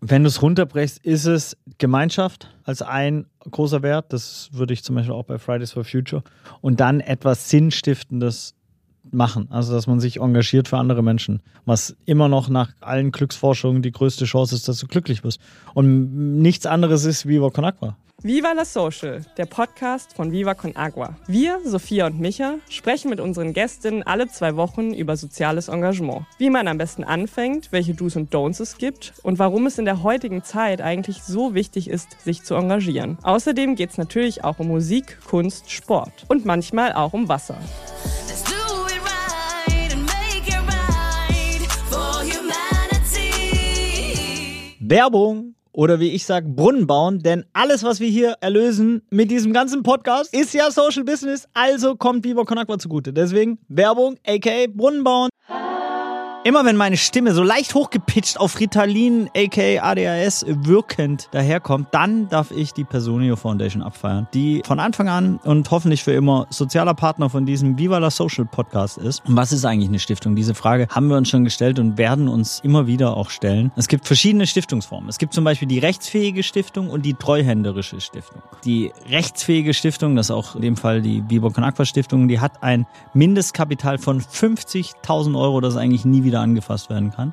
Wenn du es runterbrechst, ist es Gemeinschaft als ein großer Wert. Das würde ich zum Beispiel auch bei Fridays for Future. Und dann etwas Sinnstiftendes machen. Also, dass man sich engagiert für andere Menschen. Was immer noch nach allen Glücksforschungen die größte Chance ist, dass du glücklich wirst. Und nichts anderes ist Con Agua. Viva la Social, der Podcast von Viva Con Agua. Wir, Sophia und Micha, sprechen mit unseren Gästinnen alle zwei Wochen über soziales Engagement. Wie man am besten anfängt, welche Do's und Don'ts es gibt und warum es in der heutigen Zeit eigentlich so wichtig ist, sich zu engagieren. Außerdem geht es natürlich auch um Musik, Kunst, Sport und manchmal auch um Wasser. Werbung oder wie ich sage, Brunnen bauen, denn alles, was wir hier erlösen mit diesem ganzen Podcast, ist ja Social Business, also kommt Viva Con Agua zugute. Deswegen Werbung, aka Brunnen bauen. Immer wenn meine Stimme so leicht hochgepitcht auf Ritalin, aka ADHS, wirkend daherkommt, dann darf ich die Personio Foundation abfeiern, die von Anfang an und hoffentlich für immer sozialer Partner von diesem Viva la Social Podcast ist. Und was ist eigentlich eine Stiftung? Diese Frage haben wir uns schon gestellt und werden uns immer wieder auch stellen. Es gibt verschiedene Stiftungsformen. Es gibt zum Beispiel die rechtsfähige Stiftung und die treuhänderische Stiftung. Die rechtsfähige Stiftung, das ist auch in dem Fall die Viva Con Aqua Stiftung, die hat ein Mindestkapital von 50.000 Euro, das eigentlich nie wieder angefasst werden kann.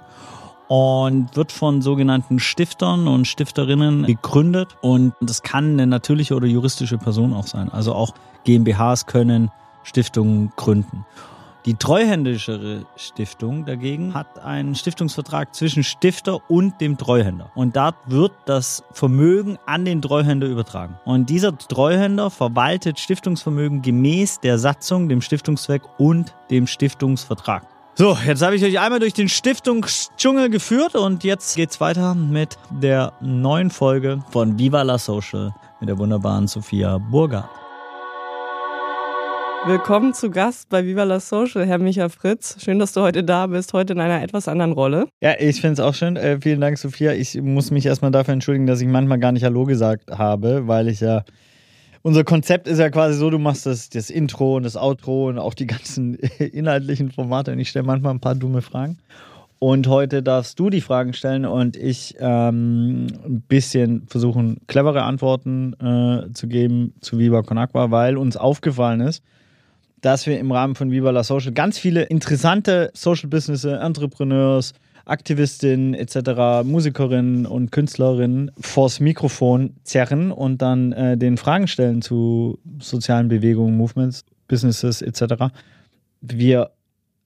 Und wird von sogenannten Stiftern und Stifterinnen gegründet. Und das kann eine natürliche oder juristische Person auch sein. Also auch GmbHs können Stiftungen gründen. Die treuhändischere Stiftung dagegen hat einen Stiftungsvertrag zwischen Stifter und dem Treuhänder. Und dort wird das Vermögen an den Treuhänder übertragen. Und dieser Treuhänder verwaltet Stiftungsvermögen gemäß der Satzung, dem Stiftungszweck und dem Stiftungsvertrag. So, jetzt habe ich euch einmal durch den Stiftungsdschungel geführt und jetzt geht's weiter mit der neuen Folge von Viva la Social mit der wunderbaren Sophia Burger. Willkommen zu Gast bei Viva la Social, Herr Micha Fritz. Schön, dass du heute da bist, heute in einer etwas anderen Rolle. Ja, ich finde es auch schön. Äh, vielen Dank, Sophia. Ich muss mich erstmal dafür entschuldigen, dass ich manchmal gar nicht Hallo gesagt habe, weil ich ja unser Konzept ist ja quasi so, du machst das, das Intro und das Outro und auch die ganzen inhaltlichen Formate und ich stelle manchmal ein paar dumme Fragen. Und heute darfst du die Fragen stellen und ich ähm, ein bisschen versuchen, clevere Antworten äh, zu geben zu Viva Con Agua, weil uns aufgefallen ist, dass wir im Rahmen von Viva la Social ganz viele interessante Social Business Entrepreneurs, Aktivistinnen etc., Musikerinnen und Künstlerinnen vors Mikrofon zerren und dann äh, den Fragen stellen zu sozialen Bewegungen, Movements, Businesses etc. Wir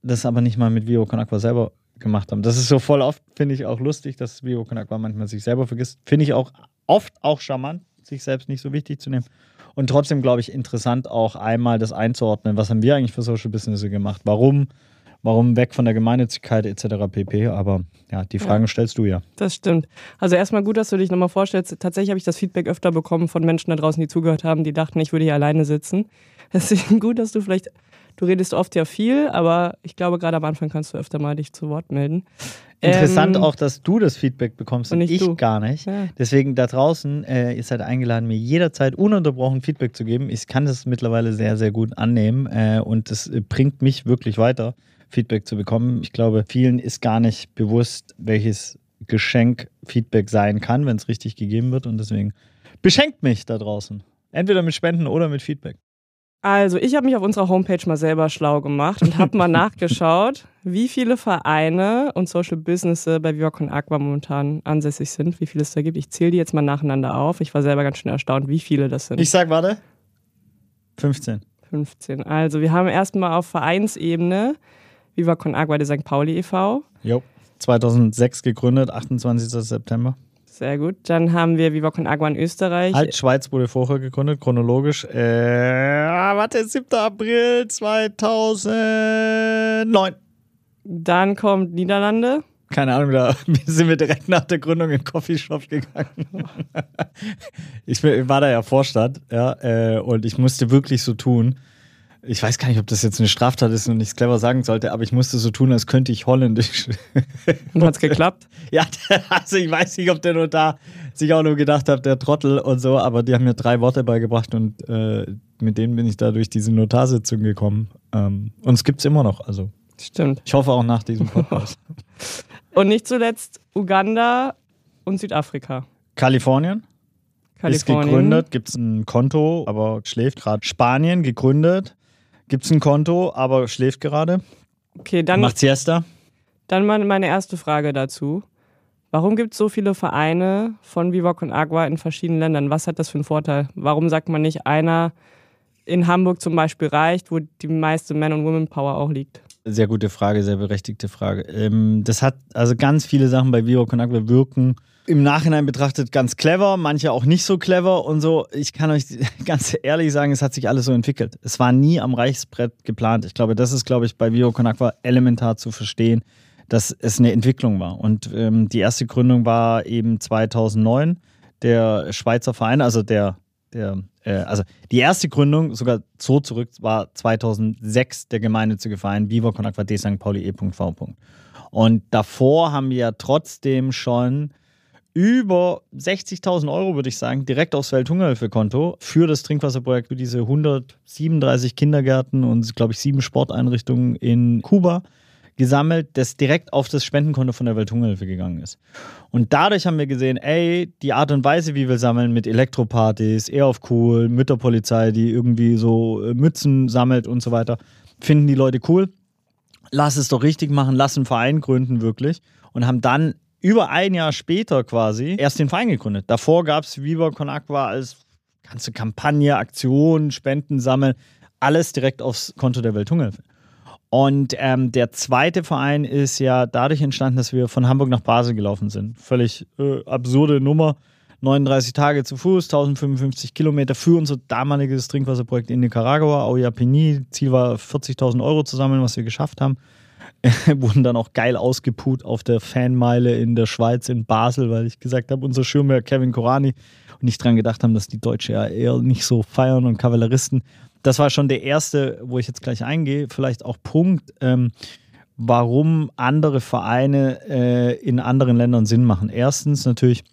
das aber nicht mal mit Vio Con Aqua selber gemacht haben. Das ist so voll oft, finde ich auch lustig, dass Vio Con Aqua manchmal sich selber vergisst. Finde ich auch oft auch charmant, sich selbst nicht so wichtig zu nehmen. Und trotzdem, glaube ich, interessant auch einmal das einzuordnen. Was haben wir eigentlich für Social Business gemacht? Warum? Warum weg von der Gemeinnützigkeit etc. pp. Aber ja, die Fragen ja, stellst du ja. Das stimmt. Also erstmal gut, dass du dich nochmal vorstellst. Tatsächlich habe ich das Feedback öfter bekommen von Menschen da draußen, die zugehört haben, die dachten, ich würde hier alleine sitzen. Deswegen gut, dass du vielleicht, du redest oft ja viel, aber ich glaube, gerade am Anfang kannst du öfter mal dich zu Wort melden. Interessant ähm, auch, dass du das Feedback bekommst und, ich du. gar nicht. Ja. Deswegen da draußen, äh, ihr seid eingeladen, mir jederzeit ununterbrochen Feedback zu geben. Ich kann das mittlerweile sehr, sehr gut annehmen äh, und das bringt mich wirklich weiter. Feedback zu bekommen. Ich glaube, vielen ist gar nicht bewusst, welches Geschenk Feedback sein kann, wenn es richtig gegeben wird. Und deswegen beschenkt mich da draußen. Entweder mit Spenden oder mit Feedback. Also, ich habe mich auf unserer Homepage mal selber schlau gemacht und habe mal nachgeschaut, wie viele Vereine und Social Businesses bei Viva Con Aqua momentan ansässig sind, wie viele es da gibt. Ich zähle die jetzt mal nacheinander auf. Ich war selber ganz schön erstaunt, wie viele das sind. Ich sag, warte, 15. 15. Also, wir haben erstmal auf Vereinsebene Viva Con Agua de St. Pauli e.V. Jo, 2006 gegründet, 28. September. Sehr gut. Dann haben wir Viva Con Agua in Österreich. Halt, Schweiz wurde vorher gegründet, chronologisch. Äh, warte, 7. April 2009. Dann kommt Niederlande. Keine Ahnung, da sind wir direkt nach der Gründung in den Coffeeshop gegangen. ich war da ja Vorstadt, ja, äh, und ich musste wirklich so tun, ich weiß gar nicht, ob das jetzt eine Straftat ist und ich es clever sagen sollte, aber ich musste so tun, als könnte ich Holländisch. Und hat's geklappt? Ja, also ich weiß nicht, ob der nur da sich auch nur gedacht hat, der Trottel und so, aber die haben mir drei Worte beigebracht und äh, mit denen bin ich da durch diese Notarsitzung gekommen. Ähm, und es gibt es immer noch, also. Stimmt. Ich hoffe auch nach diesem Podcast. und nicht zuletzt Uganda und Südafrika. Kalifornien. Ist gegründet, gibt es ein Konto, aber schläft gerade. Spanien gegründet, gibt es ein Konto, aber schläft gerade. Okay, dann. Macht Siesta. Dann meine erste Frage dazu. Warum gibt es so viele Vereine von Viva Con Agua in verschiedenen Ländern? Was hat das für einen Vorteil? Warum sagt man nicht, einer in Hamburg zum Beispiel reicht, wo die meiste Man- und Women-Power auch liegt? Sehr gute Frage, sehr berechtigte Frage. Ähm, das hat also ganz viele Sachen bei Viva Con Agua wirken im Nachhinein betrachtet ganz clever, manche auch nicht so clever und so. Ich kann euch ganz ehrlich sagen, es hat sich alles so entwickelt. Es war nie am Reichsbrett geplant. Ich glaube, das ist, glaube ich, bei Viva Con Agua elementar zu verstehen dass es eine Entwicklung war. Und ähm, die erste Gründung war eben 2009. Der Schweizer Verein, also der, der äh, also die erste Gründung, sogar so zurück, war 2006 der gemeinnützige Verein Viva Con Aqua de St. Pauli e.v. Und davor haben wir ja trotzdem schon über 60.000 Euro, würde ich sagen, direkt aufs Welthungerhilfekonto für das Trinkwasserprojekt, für diese 137 Kindergärten und, glaube ich, sieben Sporteinrichtungen in Kuba gesammelt, das direkt auf das Spendenkonto von der Welthungerhilfe gegangen ist. Und dadurch haben wir gesehen, ey, die Art und Weise, wie wir sammeln mit Elektropartys, eher auf cool, Mütterpolizei, die irgendwie so äh, Mützen sammelt und so weiter, finden die Leute cool. Lass es doch richtig machen, lass einen Verein gründen wirklich und haben dann über ein Jahr später quasi erst den Verein gegründet. Davor gab es Viva Con Aqua als ganze Kampagne, Aktion, Spenden sammeln, alles direkt aufs Konto der Welthungerhilfe. Und ähm, der zweite Verein ist ja dadurch entstanden, dass wir von Hamburg nach Basel gelaufen sind. Völlig äh, absurde Nummer. 39 Tage zu Fuß, 1055 Kilometer für unser damaliges Trinkwasserprojekt in Nicaragua, Auyapini. Ziel war 40.000 Euro zu sammeln, was wir geschafft haben. wurden dann auch geil ausgeput auf der Fanmeile in der Schweiz, in Basel, weil ich gesagt habe, unser Schirmherr Kevin Korani und nicht dran gedacht haben, dass die Deutsche ja eher nicht so feiern und Kavalleristen das war schon der erste, wo ich jetzt gleich eingehe, vielleicht auch Punkt, ähm, warum andere Vereine äh, in anderen Ländern Sinn machen. Erstens natürlich,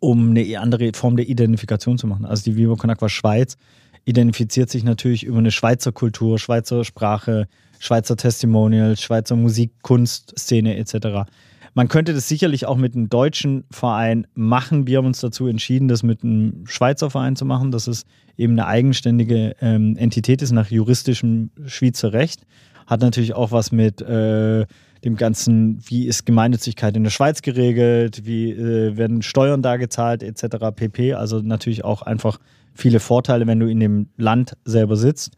um eine andere Form der Identifikation zu machen. Also die Vivo Con Aqua Schweiz identifiziert sich natürlich über eine Schweizer Kultur, Schweizer Sprache, Schweizer Testimonials, Schweizer Musik, Kunstszene etc. Man könnte das sicherlich auch mit einem deutschen Verein machen. Wir haben uns dazu entschieden, das mit einem Schweizer Verein zu machen, dass es eben eine eigenständige ähm, Entität ist nach juristischem Schweizer Recht. Hat natürlich auch was mit äh, dem ganzen, wie ist Gemeinnützigkeit in der Schweiz geregelt, wie äh, werden Steuern da gezahlt etc. pp. Also natürlich auch einfach viele Vorteile, wenn du in dem Land selber sitzt.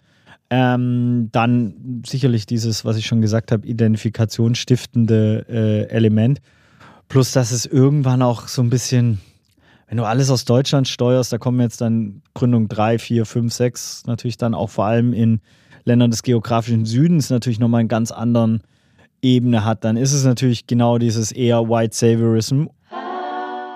Ähm, dann sicherlich dieses, was ich schon gesagt habe, identifikationsstiftende äh, Element. Plus, dass es irgendwann auch so ein bisschen, wenn du alles aus Deutschland steuerst, da kommen jetzt dann Gründung 3, 4, 5, 6, natürlich dann auch vor allem in Ländern des geografischen Südens natürlich nochmal einen ganz anderen Ebene hat, dann ist es natürlich genau dieses eher White Saviorism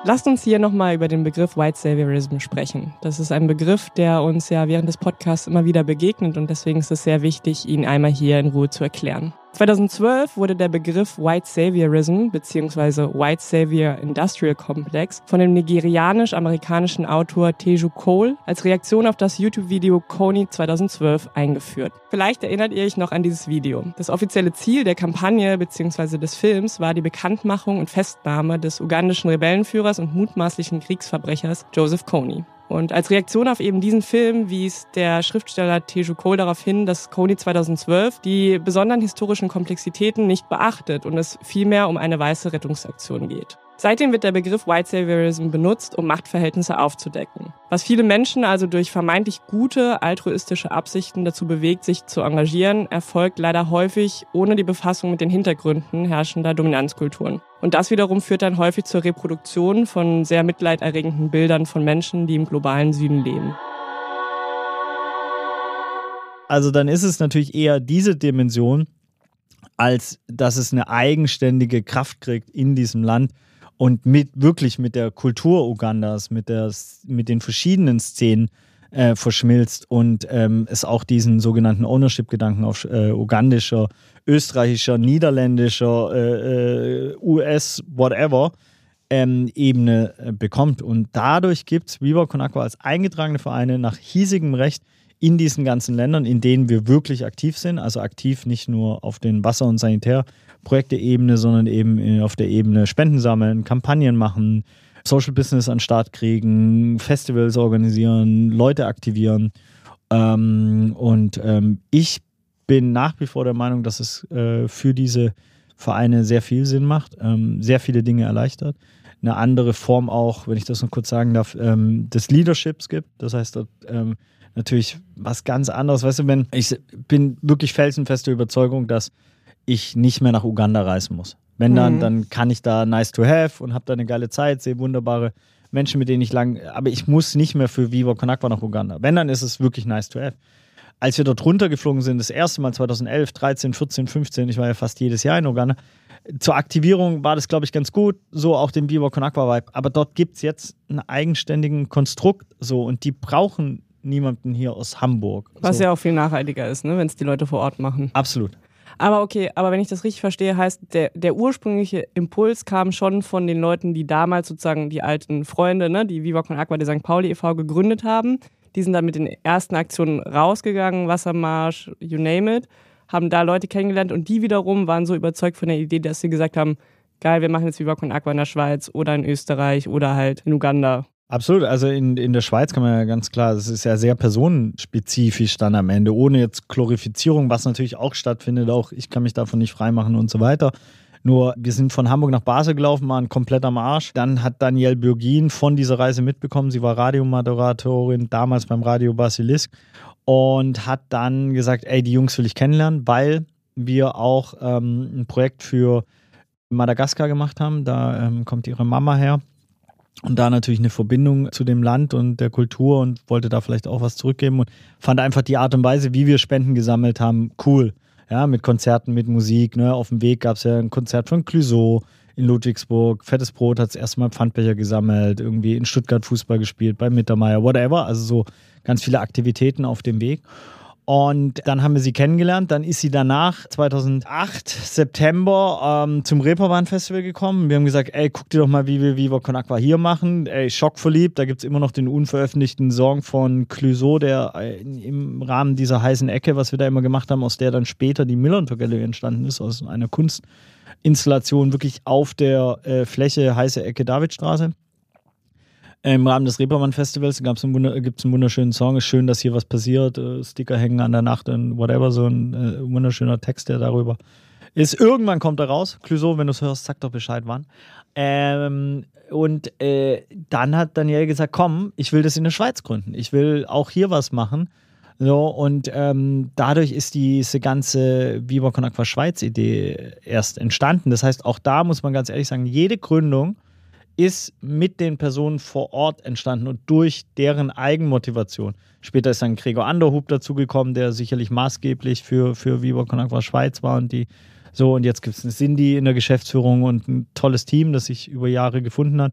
Lasst uns hier nochmal über den Begriff White Saviorism sprechen. Das ist ein Begriff, der uns ja während des Podcasts immer wieder begegnet und deswegen ist es sehr wichtig, ihn einmal hier in Ruhe zu erklären. 2012 wurde der Begriff White Saviorism bzw. White Savior Industrial Complex von dem nigerianisch-amerikanischen Autor Teju Cole als Reaktion auf das YouTube-Video Kony 2012 eingeführt. Vielleicht erinnert ihr euch noch an dieses Video. Das offizielle Ziel der Kampagne bzw. des Films war die Bekanntmachung und Festnahme des ugandischen Rebellenführers und mutmaßlichen Kriegsverbrechers Joseph Kony. Und als Reaktion auf eben diesen Film wies der Schriftsteller Teju Cole darauf hin, dass Kony 2012 die besonderen historischen Komplexitäten nicht beachtet und es vielmehr um eine weiße Rettungsaktion geht. Seitdem wird der Begriff White Saviorism benutzt, um Machtverhältnisse aufzudecken. Was viele Menschen also durch vermeintlich gute, altruistische Absichten dazu bewegt, sich zu engagieren, erfolgt leider häufig ohne die Befassung mit den Hintergründen herrschender Dominanzkulturen. Und das wiederum führt dann häufig zur Reproduktion von sehr mitleiderregenden Bildern von Menschen, die im globalen Süden leben. Also dann ist es natürlich eher diese Dimension, als dass es eine eigenständige Kraft kriegt in diesem Land und mit wirklich mit der Kultur Ugandas, mit, der, mit den verschiedenen Szenen äh, verschmilzt und ähm, es auch diesen sogenannten Ownership-Gedanken auf äh, ugandischer, österreichischer, niederländischer, äh, äh US, whatever, ähm, Ebene äh, bekommt. Und dadurch gibt es Viva Con Aqua als eingetragene Vereine nach hiesigem Recht in diesen ganzen Ländern, in denen wir wirklich aktiv sind. Also aktiv nicht nur auf den Wasser- und Sanitärprojekte-Ebene, sondern eben auf der Ebene Spenden sammeln, Kampagnen machen, Social Business an den Start kriegen, Festivals organisieren, Leute aktivieren. Ähm, und ähm, ich bin nach wie vor der Meinung, dass es äh, für diese Vereine sehr viel Sinn macht, ähm, sehr viele Dinge erleichtert. Eine andere Form auch, wenn ich das noch kurz sagen darf, ähm, des Leaderships gibt. Das heißt, ähm, natürlich was ganz anderes. Weißt du, wenn ich bin wirklich felsenfeste Überzeugung, dass ich nicht mehr nach Uganda reisen muss. Wenn dann, mhm. dann kann ich da nice to have und habe da eine geile Zeit, sehe wunderbare Menschen, mit denen ich lang, aber ich muss nicht mehr für Viva Konakwa nach Uganda. Wenn, dann ist es wirklich nice to have. Als wir dort runtergeflogen sind, das erste Mal 2011, 13, 14, 15, ich war ja fast jedes Jahr in Uganda, zur Aktivierung war das, glaube ich, ganz gut, so auch den Viva Konakwa Vibe. Aber dort gibt es jetzt einen eigenständigen Konstrukt so und die brauchen niemanden hier aus Hamburg. Was so. ja auch viel nachhaltiger ist, ne, wenn es die Leute vor Ort machen. Absolut. Aber okay, aber wenn ich das richtig verstehe, heißt, der, der ursprüngliche Impuls kam schon von den Leuten, die damals sozusagen die alten Freunde, ne, die Viva Con Aqua de St. Pauli e.V. gegründet haben. Die sind dann mit den ersten Aktionen rausgegangen, Wassermarsch, you name it, haben da Leute kennengelernt und die wiederum waren so überzeugt von der Idee, dass sie gesagt haben, geil, wir machen jetzt Viva Con Aqua in der Schweiz oder in Österreich oder halt in Uganda Absolut, also in, in der Schweiz kann man ja ganz klar, das ist ja sehr personenspezifisch dann am Ende, ohne jetzt Glorifizierung, was natürlich auch stattfindet, auch ich kann mich davon nicht freimachen und so weiter. Nur wir sind von Hamburg nach Basel gelaufen, waren komplett am Arsch. Dann hat Danielle Bürgin von dieser Reise mitbekommen. Sie war Radiomoderatorin damals beim Radio Basilisk und hat dann gesagt, ey, die Jungs will ich kennenlernen, weil wir auch ähm, ein Projekt für Madagaskar gemacht haben. Da ähm, kommt ihre Mama her und da natürlich eine Verbindung zu dem Land und der Kultur und wollte da vielleicht auch was zurückgeben und fand einfach die Art und Weise, wie wir Spenden gesammelt haben, cool. Ja, mit Konzerten, mit Musik. Ne? Auf dem Weg gab es ja ein Konzert von Clouseau in Ludwigsburg. Fettes Brot hat es erstmal Pfandbecher gesammelt, irgendwie in Stuttgart Fußball gespielt, bei Mittermeier, whatever. Also so ganz viele Aktivitäten auf dem Weg. Und dann haben wir sie kennengelernt. Dann ist sie danach, 2008, September, ähm, zum Reeperbahn Festival gekommen. Wir haben gesagt, ey, guck dir doch mal, wie wir Viva Con Aqua hier machen. Ey, schockverliebt. Da gibt es immer noch den unveröffentlichten Song von Clouseau, der äh, im Rahmen dieser heißen Ecke, was wir da immer gemacht haben, aus der dann später die Millern Gallery entstanden ist, aus einer Kunstinstallation wirklich auf der äh, Fläche heiße Ecke Davidstraße. Im Rahmen des Reeperbahn-Festivals gibt es einen, wunderschönen Song. Ist schön, dass hier was passiert. Äh, Sticker hängen an der Nacht und whatever. So ein äh, wunderschöner Text, der darüber ist. Irgendwann kommt er raus. Clouseau, wenn du es hörst, sag doch Bescheid, wann. Ähm, und äh, dann hat Daniel gesagt: Komm, ich will das in der Schweiz gründen. Ich will auch hier was machen. So, und ähm, dadurch ist diese ganze Viva Con Aqua Schweiz-Idee erst entstanden. Das heißt, auch da muss man ganz ehrlich sagen, jede Gründung ist mit den Personen vor Ort entstanden und durch deren Eigenmotivation. Später ist dann Gregor Anderhub dazugekommen, der sicherlich maßgeblich für, für Viva Con Agua Schweiz war und die so, und jetzt gibt es eine Cindy in der Geschäftsführung und ein tolles Team, das sich über Jahre gefunden hat.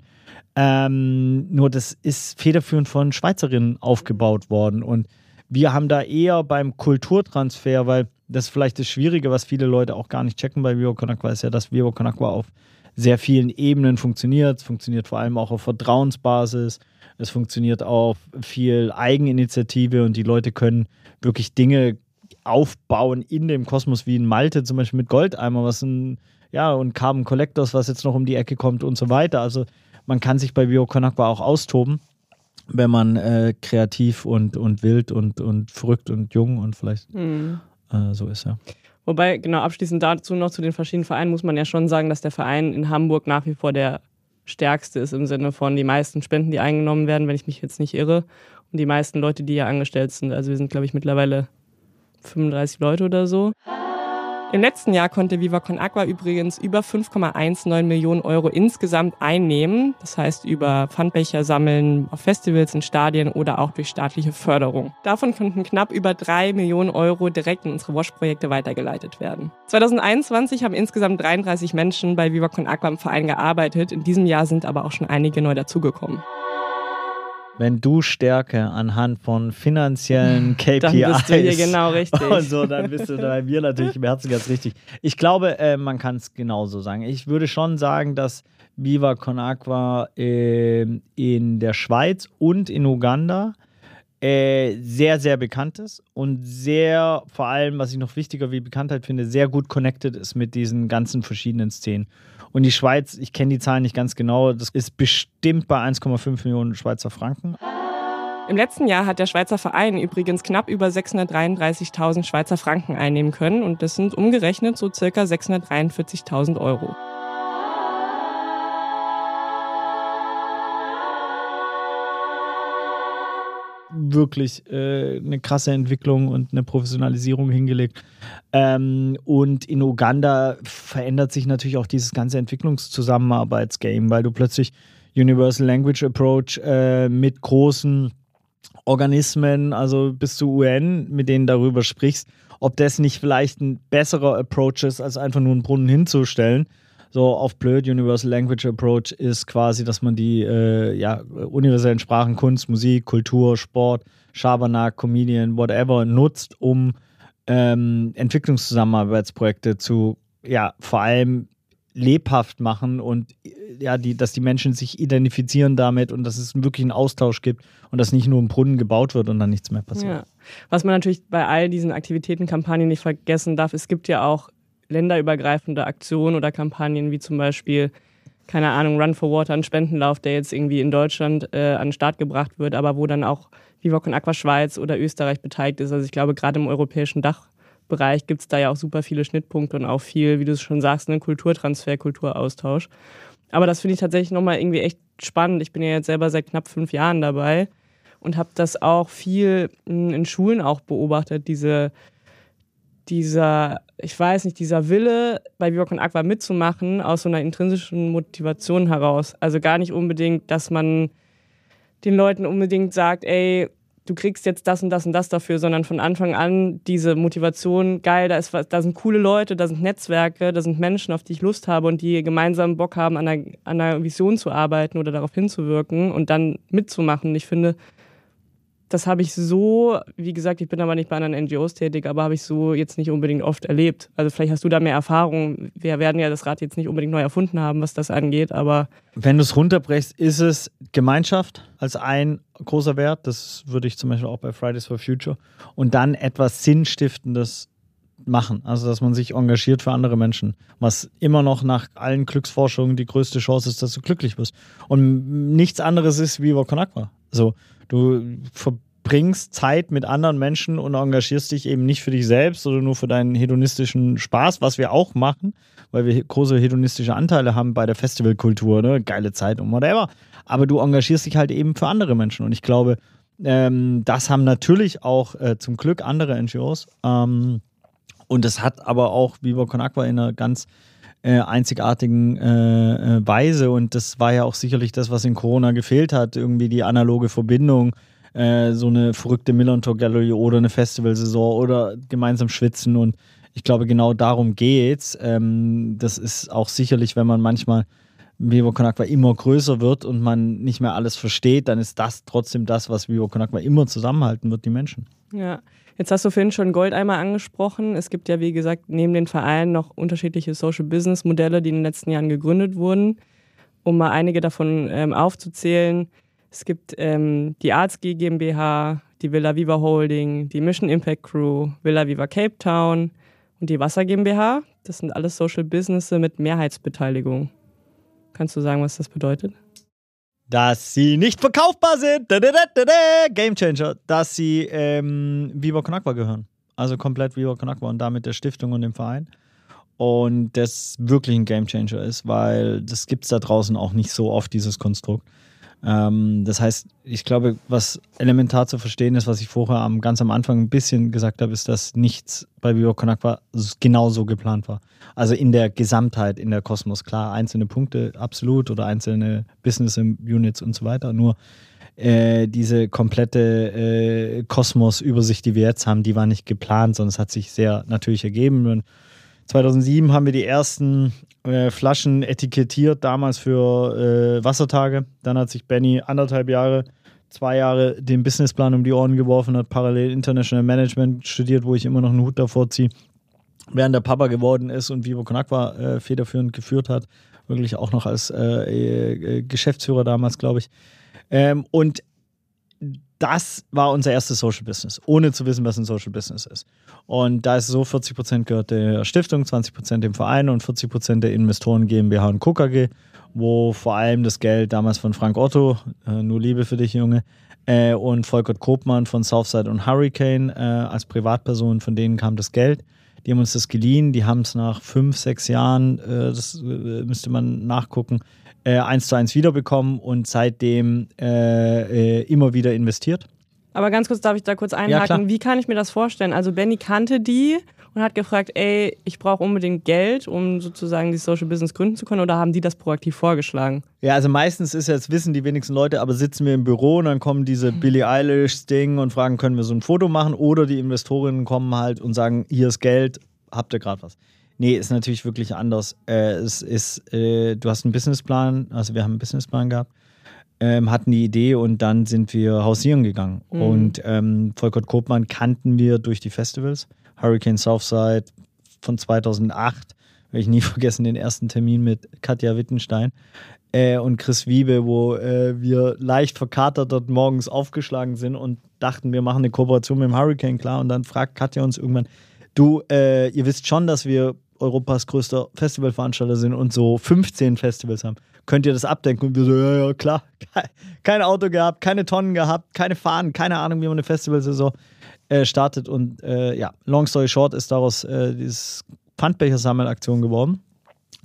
Ähm, nur das ist federführend von Schweizerinnen aufgebaut worden. Und wir haben da eher beim Kulturtransfer, weil das ist vielleicht das Schwierige, was viele Leute auch gar nicht checken bei Viva Con Agua, ist ja, dass Viva Con Agua auf sehr vielen Ebenen funktioniert. Es funktioniert vor allem auch auf Vertrauensbasis. Es funktioniert auf viel Eigeninitiative und die Leute können wirklich Dinge aufbauen in dem Kosmos wie in Malte, zum Beispiel mit Goldeimer, was ein, ja, und Carbon Collectors, was jetzt noch um die Ecke kommt und so weiter. Also man kann sich bei BioConagua auch austoben, wenn man äh, kreativ und, und wild und, und verrückt und jung und vielleicht mhm. äh, so ist, ja. Wobei, genau, abschließend dazu noch zu den verschiedenen Vereinen muss man ja schon sagen, dass der Verein in Hamburg nach wie vor der stärkste ist im Sinne von die meisten Spenden, die eingenommen werden, wenn ich mich jetzt nicht irre. Und die meisten Leute, die hier angestellt sind. Also wir sind, glaube ich, mittlerweile 35 Leute oder so. Im letzten Jahr konnte Viva Con Aqua übrigens über 5,19 Millionen Euro insgesamt einnehmen. Das heißt über Pfandbecher sammeln auf Festivals, in Stadien oder auch durch staatliche Förderung. Davon konnten knapp über 3 Millionen Euro direkt in unsere Wash-Projekte weitergeleitet werden. 2021 haben insgesamt 33 Menschen bei Viva Con Aqua im Verein gearbeitet. In diesem Jahr sind aber auch schon einige neu dazugekommen wenn du Stärke anhand von finanziellen KPIs dann bist du hier genau richtig. und so, dann bist du bei mir natürlich im Herzen ganz richtig. Ich glaube, äh, man kann es genauso sagen. Ich würde schon sagen, dass Viva Con Aqua äh, in der Schweiz und in Uganda äh, sehr, sehr bekannt ist und sehr, vor allem, was ich noch wichtiger wie Bekanntheit finde, sehr gut connected ist mit diesen ganzen verschiedenen Szenen. Und die Schweiz, ich kenne die Zahlen nicht ganz genau, das ist bestimmt bei 1,5 Millionen Schweizer Franken. Im letzten Jahr hat der Schweizer Verein übrigens knapp über 633.000 Schweizer Franken einnehmen können und das sind umgerechnet so circa 643.000 Euro. Wirklich äh, eine krasse Entwicklung und eine Professionalisierung hingelegt. Ähm, und in Uganda verändert sich natürlich auch dieses ganze Entwicklungszusammenarbeitsgame, weil du plötzlich Universal Language Approach äh, mit großen Organismen, also bis zu UN, mit denen darüber sprichst, ob das nicht vielleicht ein besserer Approach ist, als einfach nur einen Brunnen hinzustellen so auf blöd Universal Language Approach ist quasi, dass man die äh, ja, universellen Sprachen, Kunst, Musik, Kultur, Sport, Schabernack, Comedian, whatever nutzt, um ähm, Entwicklungszusammenarbeitsprojekte zu, ja, vor allem lebhaft machen und ja, die, dass die Menschen sich identifizieren damit und dass es wirklich einen Austausch gibt und dass nicht nur ein Brunnen gebaut wird und dann nichts mehr passiert. Ja. Was man natürlich bei all diesen Aktivitäten, Kampagnen nicht vergessen darf, es gibt ja auch länderübergreifende Aktionen oder Kampagnen wie zum Beispiel, keine Ahnung, Run for Water, ein Spendenlauf, der jetzt irgendwie in Deutschland äh, an den Start gebracht wird, aber wo dann auch Viva con Aqua Schweiz oder Österreich beteiligt ist. Also ich glaube, gerade im europäischen Dachbereich gibt es da ja auch super viele Schnittpunkte und auch viel, wie du es schon sagst, einen Kulturtransfer, Kulturaustausch. Aber das finde ich tatsächlich nochmal irgendwie echt spannend. Ich bin ja jetzt selber seit knapp fünf Jahren dabei und habe das auch viel in Schulen auch beobachtet, diese dieser, ich weiß nicht, dieser Wille, bei Viva Con Aqua mitzumachen, aus so einer intrinsischen Motivation heraus. Also gar nicht unbedingt, dass man den Leuten unbedingt sagt, ey, du kriegst jetzt das und das und das dafür, sondern von Anfang an diese Motivation, geil, da, ist was, da sind coole Leute, da sind Netzwerke, da sind Menschen, auf die ich Lust habe und die gemeinsam Bock haben, an einer, an einer Vision zu arbeiten oder darauf hinzuwirken und dann mitzumachen. Ich finde, das habe ich so, wie gesagt, ich bin aber nicht bei anderen NGOs tätig, aber habe ich so jetzt nicht unbedingt oft erlebt. Also vielleicht hast du da mehr Erfahrung. Wir werden ja das Rad jetzt nicht unbedingt neu erfunden haben, was das angeht, aber. Wenn du es runterbrechst, ist es Gemeinschaft als ein großer Wert. Das würde ich zum Beispiel auch bei Fridays for Future. Und dann etwas Sinnstiftendes machen. Also, dass man sich engagiert für andere Menschen. Was immer noch nach allen Glücksforschungen die größte Chance ist, dass du glücklich wirst. Und nichts anderes ist wie Aqua. So, du verbringst Zeit mit anderen Menschen und engagierst dich eben nicht für dich selbst oder nur für deinen hedonistischen Spaß, was wir auch machen, weil wir große hedonistische Anteile haben bei der Festivalkultur, ne? geile Zeit und whatever. Aber du engagierst dich halt eben für andere Menschen. Und ich glaube, ähm, das haben natürlich auch äh, zum Glück andere NGOs. Ähm, und das hat aber auch Viva Con Aqua in einer ganz äh, einzigartigen äh, äh, Weise. Und das war ja auch sicherlich das, was in Corona gefehlt hat, irgendwie die analoge Verbindung, äh, so eine verrückte Millantor Gallery oder eine Festivalsaison oder gemeinsam schwitzen. Und ich glaube, genau darum geht's. Ähm, das ist auch sicherlich, wenn man manchmal Vivo Con Aqua immer größer wird und man nicht mehr alles versteht, dann ist das trotzdem das, was Vivo Con Aqua immer zusammenhalten wird, die Menschen. Ja, Jetzt hast du vorhin schon Goldeimer angesprochen. Es gibt ja, wie gesagt, neben den Vereinen noch unterschiedliche Social Business Modelle, die in den letzten Jahren gegründet wurden. Um mal einige davon ähm, aufzuzählen. Es gibt ähm, die Arztg GmbH, die Villa Viva Holding, die Mission Impact Crew, Villa Viva Cape Town und die Wasser GmbH. Das sind alles Social Businesses mit Mehrheitsbeteiligung. Kannst du sagen, was das bedeutet? dass sie nicht verkaufbar sind. Game Changer. Dass sie ähm, Viva Con Aqua gehören. Also komplett Viva Con Aqua und damit der Stiftung und dem Verein. Und das wirklich ein Game Changer ist, weil das gibt es da draußen auch nicht so oft, dieses Konstrukt. Ähm, das heißt, ich glaube, was elementar zu verstehen ist, was ich vorher am, ganz am Anfang ein bisschen gesagt habe, ist, dass nichts bei Viva Con Aqua genau so geplant war. Also in der Gesamtheit, in der Kosmos. Klar, einzelne Punkte absolut oder einzelne Business Units und so weiter. Nur äh, diese komplette äh, Kosmos-Übersicht, die wir jetzt haben, die war nicht geplant, sondern es hat sich sehr natürlich ergeben. Und 2007 haben wir die ersten äh, Flaschen etikettiert, damals für äh, Wassertage. Dann hat sich Benny anderthalb Jahre, zwei Jahre den Businessplan um die Ohren geworfen, hat parallel International Management studiert, wo ich immer noch einen Hut davor ziehe. Während der Papa geworden ist und Vivo Con Aqua äh, federführend geführt hat, wirklich auch noch als äh, äh, Geschäftsführer damals, glaube ich. Ähm, und das war unser erstes Social Business, ohne zu wissen, was ein Social Business ist. Und da ist so, 40 Prozent gehört der Stiftung, 20 Prozent dem Verein und 40 Prozent der Investoren GmbH und KKG, wo vor allem das Geld damals von Frank Otto, äh, nur Liebe für dich, Junge, äh, und Volkert Kopmann von Southside und Hurricane äh, als Privatperson, von denen kam das Geld. Die haben uns das geliehen, die haben es nach fünf, sechs Jahren, äh, das äh, müsste man nachgucken, eins zu eins wiederbekommen und seitdem äh, immer wieder investiert. Aber ganz kurz, darf ich da kurz einhaken? Ja, Wie kann ich mir das vorstellen? Also Benny kannte die und hat gefragt, ey, ich brauche unbedingt Geld, um sozusagen die Social Business gründen zu können oder haben die das proaktiv vorgeschlagen? Ja, also meistens ist jetzt, wissen die wenigsten Leute, aber sitzen wir im Büro und dann kommen diese Billie Eilish-Ding und fragen, können wir so ein Foto machen oder die Investorinnen kommen halt und sagen, hier ist Geld, habt ihr gerade was? Nee, ist natürlich wirklich anders. Äh, es ist, äh, du hast einen Businessplan, also wir haben einen Businessplan gehabt ähm, hatten die Idee und dann sind wir hausieren gegangen. Mhm. Und ähm, Volkert Kopmann kannten wir durch die Festivals. Hurricane Southside von 2008, werde ich nie vergessen, den ersten Termin mit Katja Wittenstein äh, und Chris Wiebe, wo äh, wir leicht verkatert dort morgens aufgeschlagen sind und dachten, wir machen eine Kooperation mit dem Hurricane, klar. Und dann fragt Katja uns irgendwann, du, äh, ihr wisst schon, dass wir Europas größter Festivalveranstalter sind und so 15 Festivals haben. Könnt ihr das abdenken? Und wir so, ja, ja, klar. Kein Auto gehabt, keine Tonnen gehabt, keine Fahnen, keine Ahnung, wie man eine Festivalsaison äh, startet. Und äh, ja, long story short ist daraus äh, dieses Pfandbecher-Sammelaktion geworden.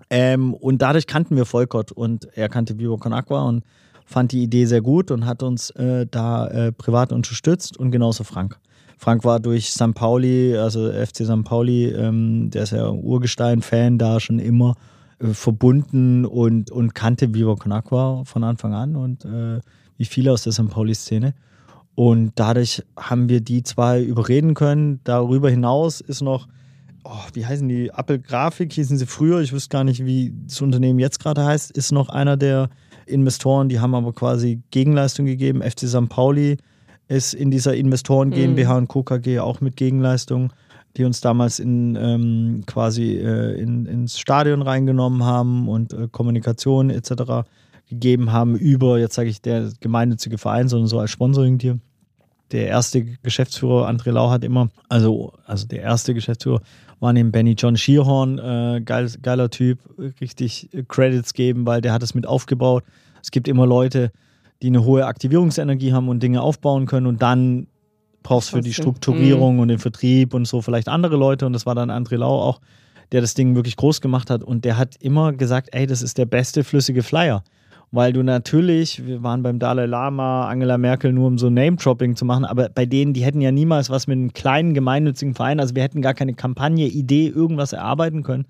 Ähm, und dadurch kannten wir Volkert und er kannte Vivo Con Aqua und fand die Idee sehr gut und hat uns äh, da äh, privat unterstützt und genauso Frank. Frank war durch St. Pauli, also FC St. Pauli, ähm, der ist ja Urgestein-Fan da schon immer äh, verbunden und, und kannte Viva Con Aqua von Anfang an und äh, wie viele aus der St. Pauli-Szene. Und dadurch haben wir die zwei überreden können. Darüber hinaus ist noch, oh, wie heißen die? Apple Grafik hießen sie früher. Ich wüsste gar nicht, wie das Unternehmen jetzt gerade heißt. Ist noch einer der Investoren, die haben aber quasi Gegenleistung gegeben. FC St. Pauli ist in dieser Investoren GmbH mhm. und Co. KG auch mit Gegenleistung, die uns damals in ähm, quasi äh, in, ins Stadion reingenommen haben und äh, Kommunikation etc. gegeben haben über, jetzt sage ich, der gemeinnützige Verein, sondern so als Sponsoring-Tier. Der erste Geschäftsführer, André Lau, hat immer, also, also der erste Geschäftsführer war neben Benny John Schierhorn, äh, geil, geiler Typ, richtig Credits geben, weil der hat es mit aufgebaut. Es gibt immer Leute, die eine hohe Aktivierungsenergie haben und Dinge aufbauen können und dann brauchst du für die Strukturierung mhm. und den Vertrieb und so vielleicht andere Leute und das war dann André Lau auch, der das Ding wirklich groß gemacht hat und der hat immer gesagt, ey, das ist der beste flüssige Flyer. Weil du natürlich, wir waren beim Dalai Lama, Angela Merkel, nur um so Name-Dropping zu machen, aber bei denen, die hätten ja niemals was mit einem kleinen gemeinnützigen Verein, also wir hätten gar keine Kampagne, Idee, irgendwas erarbeiten können,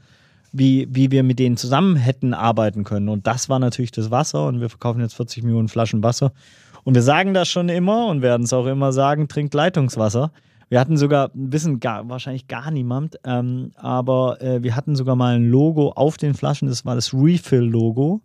wie, wie wir mit denen zusammen hätten arbeiten können. Und das war natürlich das Wasser und wir verkaufen jetzt 40 Millionen Flaschen Wasser. Und wir sagen das schon immer und werden es auch immer sagen, trinkt Leitungswasser. Wir hatten sogar, wissen gar, wahrscheinlich gar niemand, ähm, aber äh, wir hatten sogar mal ein Logo auf den Flaschen, das war das Refill-Logo.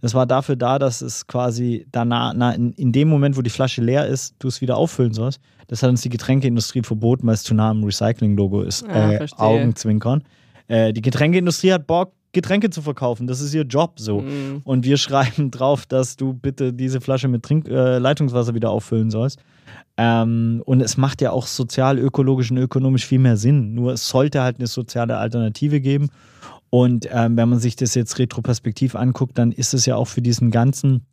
Das war dafür da, dass es quasi danach, na, in, in, dem Moment, wo die Flasche leer ist, du es wieder auffüllen sollst. Das hat uns die Getränkeindustrie verboten, weil es zu nah am Recycling-Logo ist. Ja, äh, Augenzwinkern. Äh, die Getränkeindustrie hat Bock, Getränke zu verkaufen. Das ist ihr Job so. Mhm. Und wir schreiben drauf, dass du bitte diese Flasche mit Trink äh, Leitungswasser wieder auffüllen sollst. Ähm, und es macht ja auch sozial, ökologisch und ökonomisch viel mehr Sinn. Nur es sollte halt eine soziale Alternative geben. Und ähm, wenn man sich das jetzt retroperspektiv anguckt, dann ist es ja auch für diesen ganzen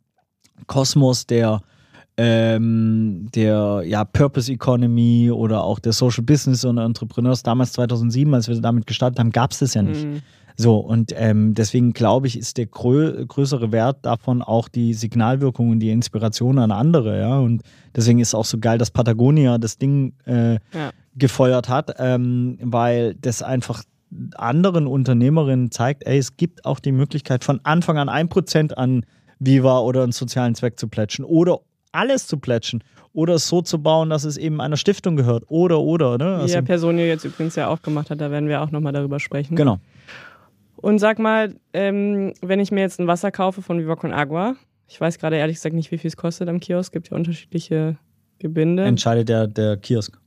Kosmos der ähm, der ja, Purpose Economy oder auch der Social Business und Entrepreneurs. Damals 2007, als wir damit gestartet haben, gab es das ja nicht. Mhm. So, und ähm, deswegen glaube ich, ist der grö größere Wert davon auch die Signalwirkung und die Inspiration an andere, ja. Und deswegen ist es auch so geil, dass Patagonia das Ding äh, ja. gefeuert hat, ähm, weil das einfach anderen Unternehmerinnen zeigt, ey, es gibt auch die Möglichkeit, von Anfang an ein Prozent an Viva oder einen sozialen Zweck zu plätschen oder alles zu plätschen oder es so zu bauen, dass es eben einer Stiftung gehört oder oder. Ne? Also, Wie der Personio jetzt übrigens ja auch gemacht hat, da werden wir auch nochmal darüber sprechen. Genau. Und sag mal, ähm, wenn ich mir jetzt ein Wasser kaufe von Viva Con Agua, ich weiß gerade ehrlich gesagt nicht, wie viel es kostet am Kiosk, es gibt ja unterschiedliche Gebinde. Entscheidet der, der Kiosk.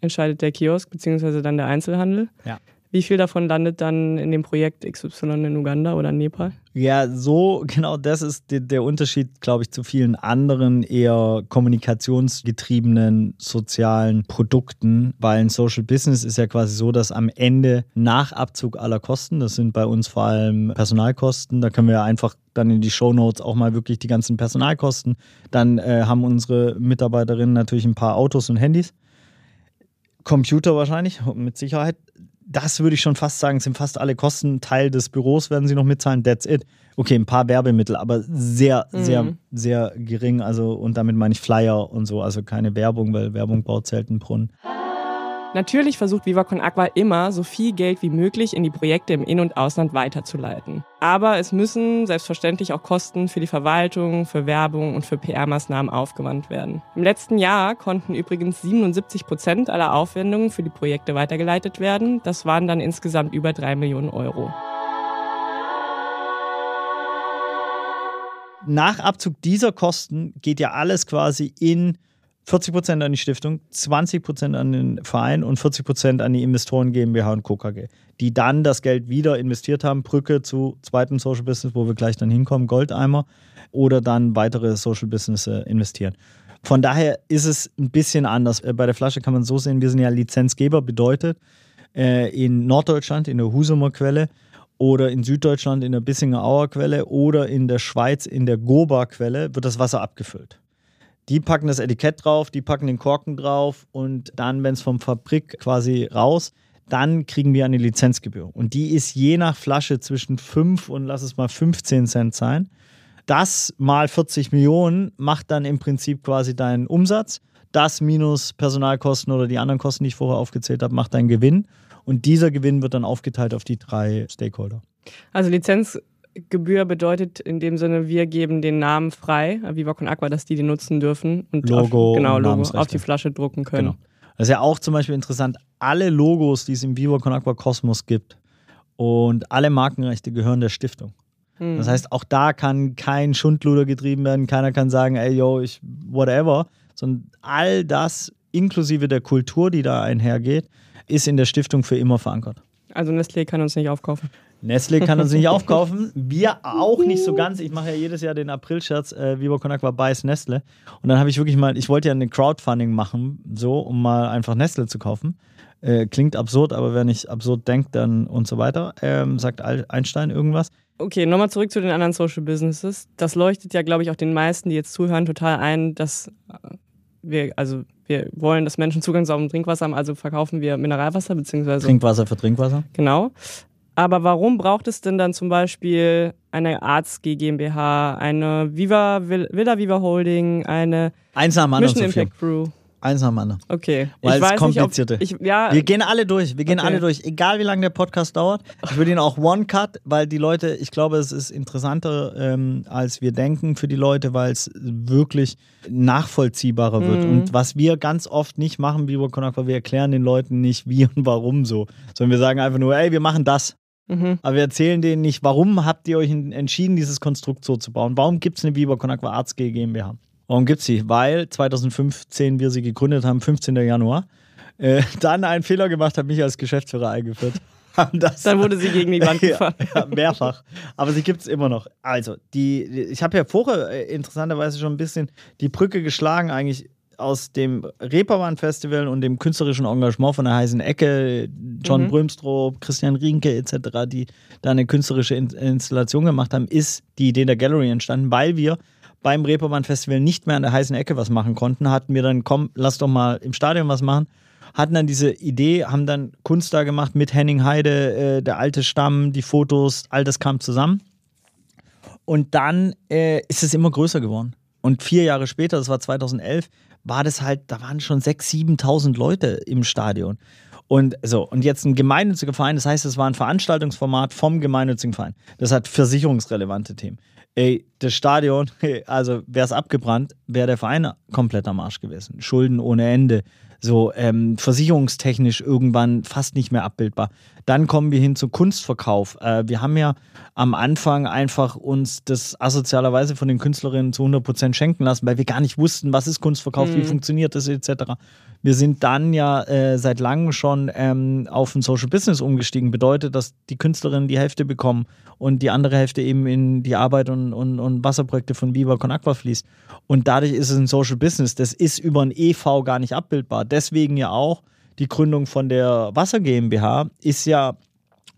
Entscheidet der Kiosk, beziehungsweise dann der Einzelhandel. Ja. Wie viel davon landet dann in dem Projekt XY in Uganda oder Nepal? Ja, so genau das ist der, der Unterschied, glaube ich, zu vielen anderen eher kommunikationsgetriebenen sozialen Produkten, weil ein Social Business ist ja quasi so, dass am Ende nach Abzug aller Kosten, das sind bei uns vor allem Personalkosten, da können wir einfach dann in die Show Notes auch mal wirklich die ganzen Personalkosten. Dann äh, haben unsere Mitarbeiterinnen natürlich ein paar Autos und Handys. Computer wahrscheinlich, mit Sicherheit das würde ich schon fast sagen, sind fast alle Kosten Teil des Büros, werden sie noch mitzahlen. That's it. Okay, ein paar Werbemittel, aber sehr, mhm. sehr, sehr gering. Also, und damit meine ich Flyer und so, also keine Werbung, weil Werbung baut selten Brunnen. Natürlich versucht VivaCon Aqua immer, so viel Geld wie möglich in die Projekte im In- und Ausland weiterzuleiten. Aber es müssen selbstverständlich auch Kosten für die Verwaltung, für Werbung und für PR-Maßnahmen aufgewandt werden. Im letzten Jahr konnten übrigens 77 Prozent aller Aufwendungen für die Projekte weitergeleitet werden. Das waren dann insgesamt über drei Millionen Euro. Nach Abzug dieser Kosten geht ja alles quasi in 40 Prozent an die Stiftung, 20 Prozent an den Verein und 40 Prozent an die Investoren GmbH und Co. KG, die dann das Geld wieder investiert haben. Brücke zu zweiten Social Business, wo wir gleich dann hinkommen, Goldeimer, oder dann weitere Social Business investieren. Von daher ist es ein bisschen anders. Äh, bei der Flasche kann man so sehen, wir sind ja Lizenzgeber, bedeutet äh, in Norddeutschland in der Husumer Quelle oder in Süddeutschland in der Bissinger Auer Quelle oder in der Schweiz in der Goba Quelle wird das Wasser abgefüllt. Die packen das Etikett drauf, die packen den Korken drauf und dann, wenn es vom Fabrik quasi raus, dann kriegen wir eine Lizenzgebühr. Und die ist je nach Flasche zwischen 5 und lass es mal 15 Cent sein. Das mal 40 Millionen macht dann im Prinzip quasi deinen Umsatz. Das minus Personalkosten oder die anderen Kosten, die ich vorher aufgezählt habe, macht deinen Gewinn. Und dieser Gewinn wird dann aufgeteilt auf die drei Stakeholder. Also Lizenz Gebühr bedeutet in dem Sinne, wir geben den Namen frei, Viva Con Aqua, dass die den nutzen dürfen und Logo auf, genau, Logo auf die Flasche drucken können. Genau. Das ist ja auch zum Beispiel interessant, alle Logos, die es im Viva Con Aqua Kosmos gibt und alle Markenrechte gehören der Stiftung. Hm. Das heißt, auch da kann kein Schundluder getrieben werden, keiner kann sagen, ey, yo, ich, whatever, sondern all das inklusive der Kultur, die da einhergeht, ist in der Stiftung für immer verankert. Also Nestlé kann uns nicht aufkaufen. Nestle kann uns nicht aufkaufen. Wir auch nicht so ganz. Ich mache ja jedes Jahr den April-Scherz, äh, Viva Con Aqua buys Nestle. Und dann habe ich wirklich mal, ich wollte ja eine Crowdfunding machen, so, um mal einfach Nestle zu kaufen. Äh, klingt absurd, aber wer nicht absurd denkt, dann und so weiter. Ähm, sagt Einstein irgendwas. Okay, nochmal zurück zu den anderen Social Businesses. Das leuchtet ja, glaube ich, auch den meisten, die jetzt zuhören, total ein, dass äh, wir, also wir wollen, dass Menschen Zugang zu sauberem Trinkwasser haben, also verkaufen wir Mineralwasser beziehungsweise Trinkwasser für Trinkwasser. Genau. Aber warum braucht es denn dann zum Beispiel eine Arzt GmbH, eine Viva Villa Viva Holding, eine Eins nach Mission Impact Crew? Dem anderen. Okay. Weil ich es komplizierte. Nicht, ich, ja, wir gehen alle durch. Wir gehen okay. alle durch. Egal wie lange der Podcast dauert. Ich würde ihn auch One-Cut, weil die Leute, ich glaube, es ist interessanter, ähm, als wir denken für die Leute, weil es wirklich nachvollziehbarer mhm. wird. Und was wir ganz oft nicht machen, wie Konakwa, wir erklären den Leuten nicht, wie und warum so. Sondern wir sagen einfach nur, ey, wir machen das. Mhm. Aber wir erzählen denen nicht, warum habt ihr euch entschieden, dieses Konstrukt so zu bauen? Warum gibt es eine Viva Con Arzt GmbH? Warum gibt es sie? Weil 2015 wir sie gegründet haben, 15. Januar, äh, dann einen Fehler gemacht hat, mich als Geschäftsführer eingeführt. Das, dann wurde sie gegen die Wand gefahren. ja, ja, mehrfach. Aber sie gibt es immer noch. Also, die, ich habe ja vorher äh, interessanterweise schon ein bisschen die Brücke geschlagen, eigentlich aus dem Reeperbahn-Festival und dem künstlerischen Engagement von der heißen Ecke, John mhm. Brömstroh, Christian Rienke etc., die da eine künstlerische Installation gemacht haben, ist die Idee der Gallery entstanden, weil wir beim Reeperbahn-Festival nicht mehr an der heißen Ecke was machen konnten, hatten wir dann, komm, lass doch mal im Stadion was machen. Hatten dann diese Idee, haben dann Kunst da gemacht mit Henning Heide, äh, der alte Stamm, die Fotos, all das kam zusammen. Und dann äh, ist es immer größer geworden. Und vier Jahre später, das war 2011, war das halt, da waren schon 6.000, 7.000 Leute im Stadion. Und so, und jetzt ein gemeinnütziger Verein, das heißt, es war ein Veranstaltungsformat vom gemeinnützigen Verein. Das hat versicherungsrelevante Themen. Ey, das Stadion, also wäre es abgebrannt, wäre der Verein komplett am Arsch gewesen. Schulden ohne Ende. So ähm, versicherungstechnisch irgendwann fast nicht mehr abbildbar. Dann kommen wir hin zu Kunstverkauf. Äh, wir haben ja am Anfang einfach uns das asozialerweise von den Künstlerinnen zu 100% schenken lassen, weil wir gar nicht wussten, was ist Kunstverkauf, mhm. wie funktioniert das etc. Wir sind dann ja äh, seit langem schon ähm, auf ein Social Business umgestiegen. Bedeutet, dass die Künstlerinnen die Hälfte bekommen und die andere Hälfte eben in die Arbeit und, und, und Wasserprojekte von Viva Con Aqua fließt. Und dadurch ist es ein Social Business. Das ist über ein EV gar nicht abbildbar. Deswegen ja auch die Gründung von der Wasser GmbH ist ja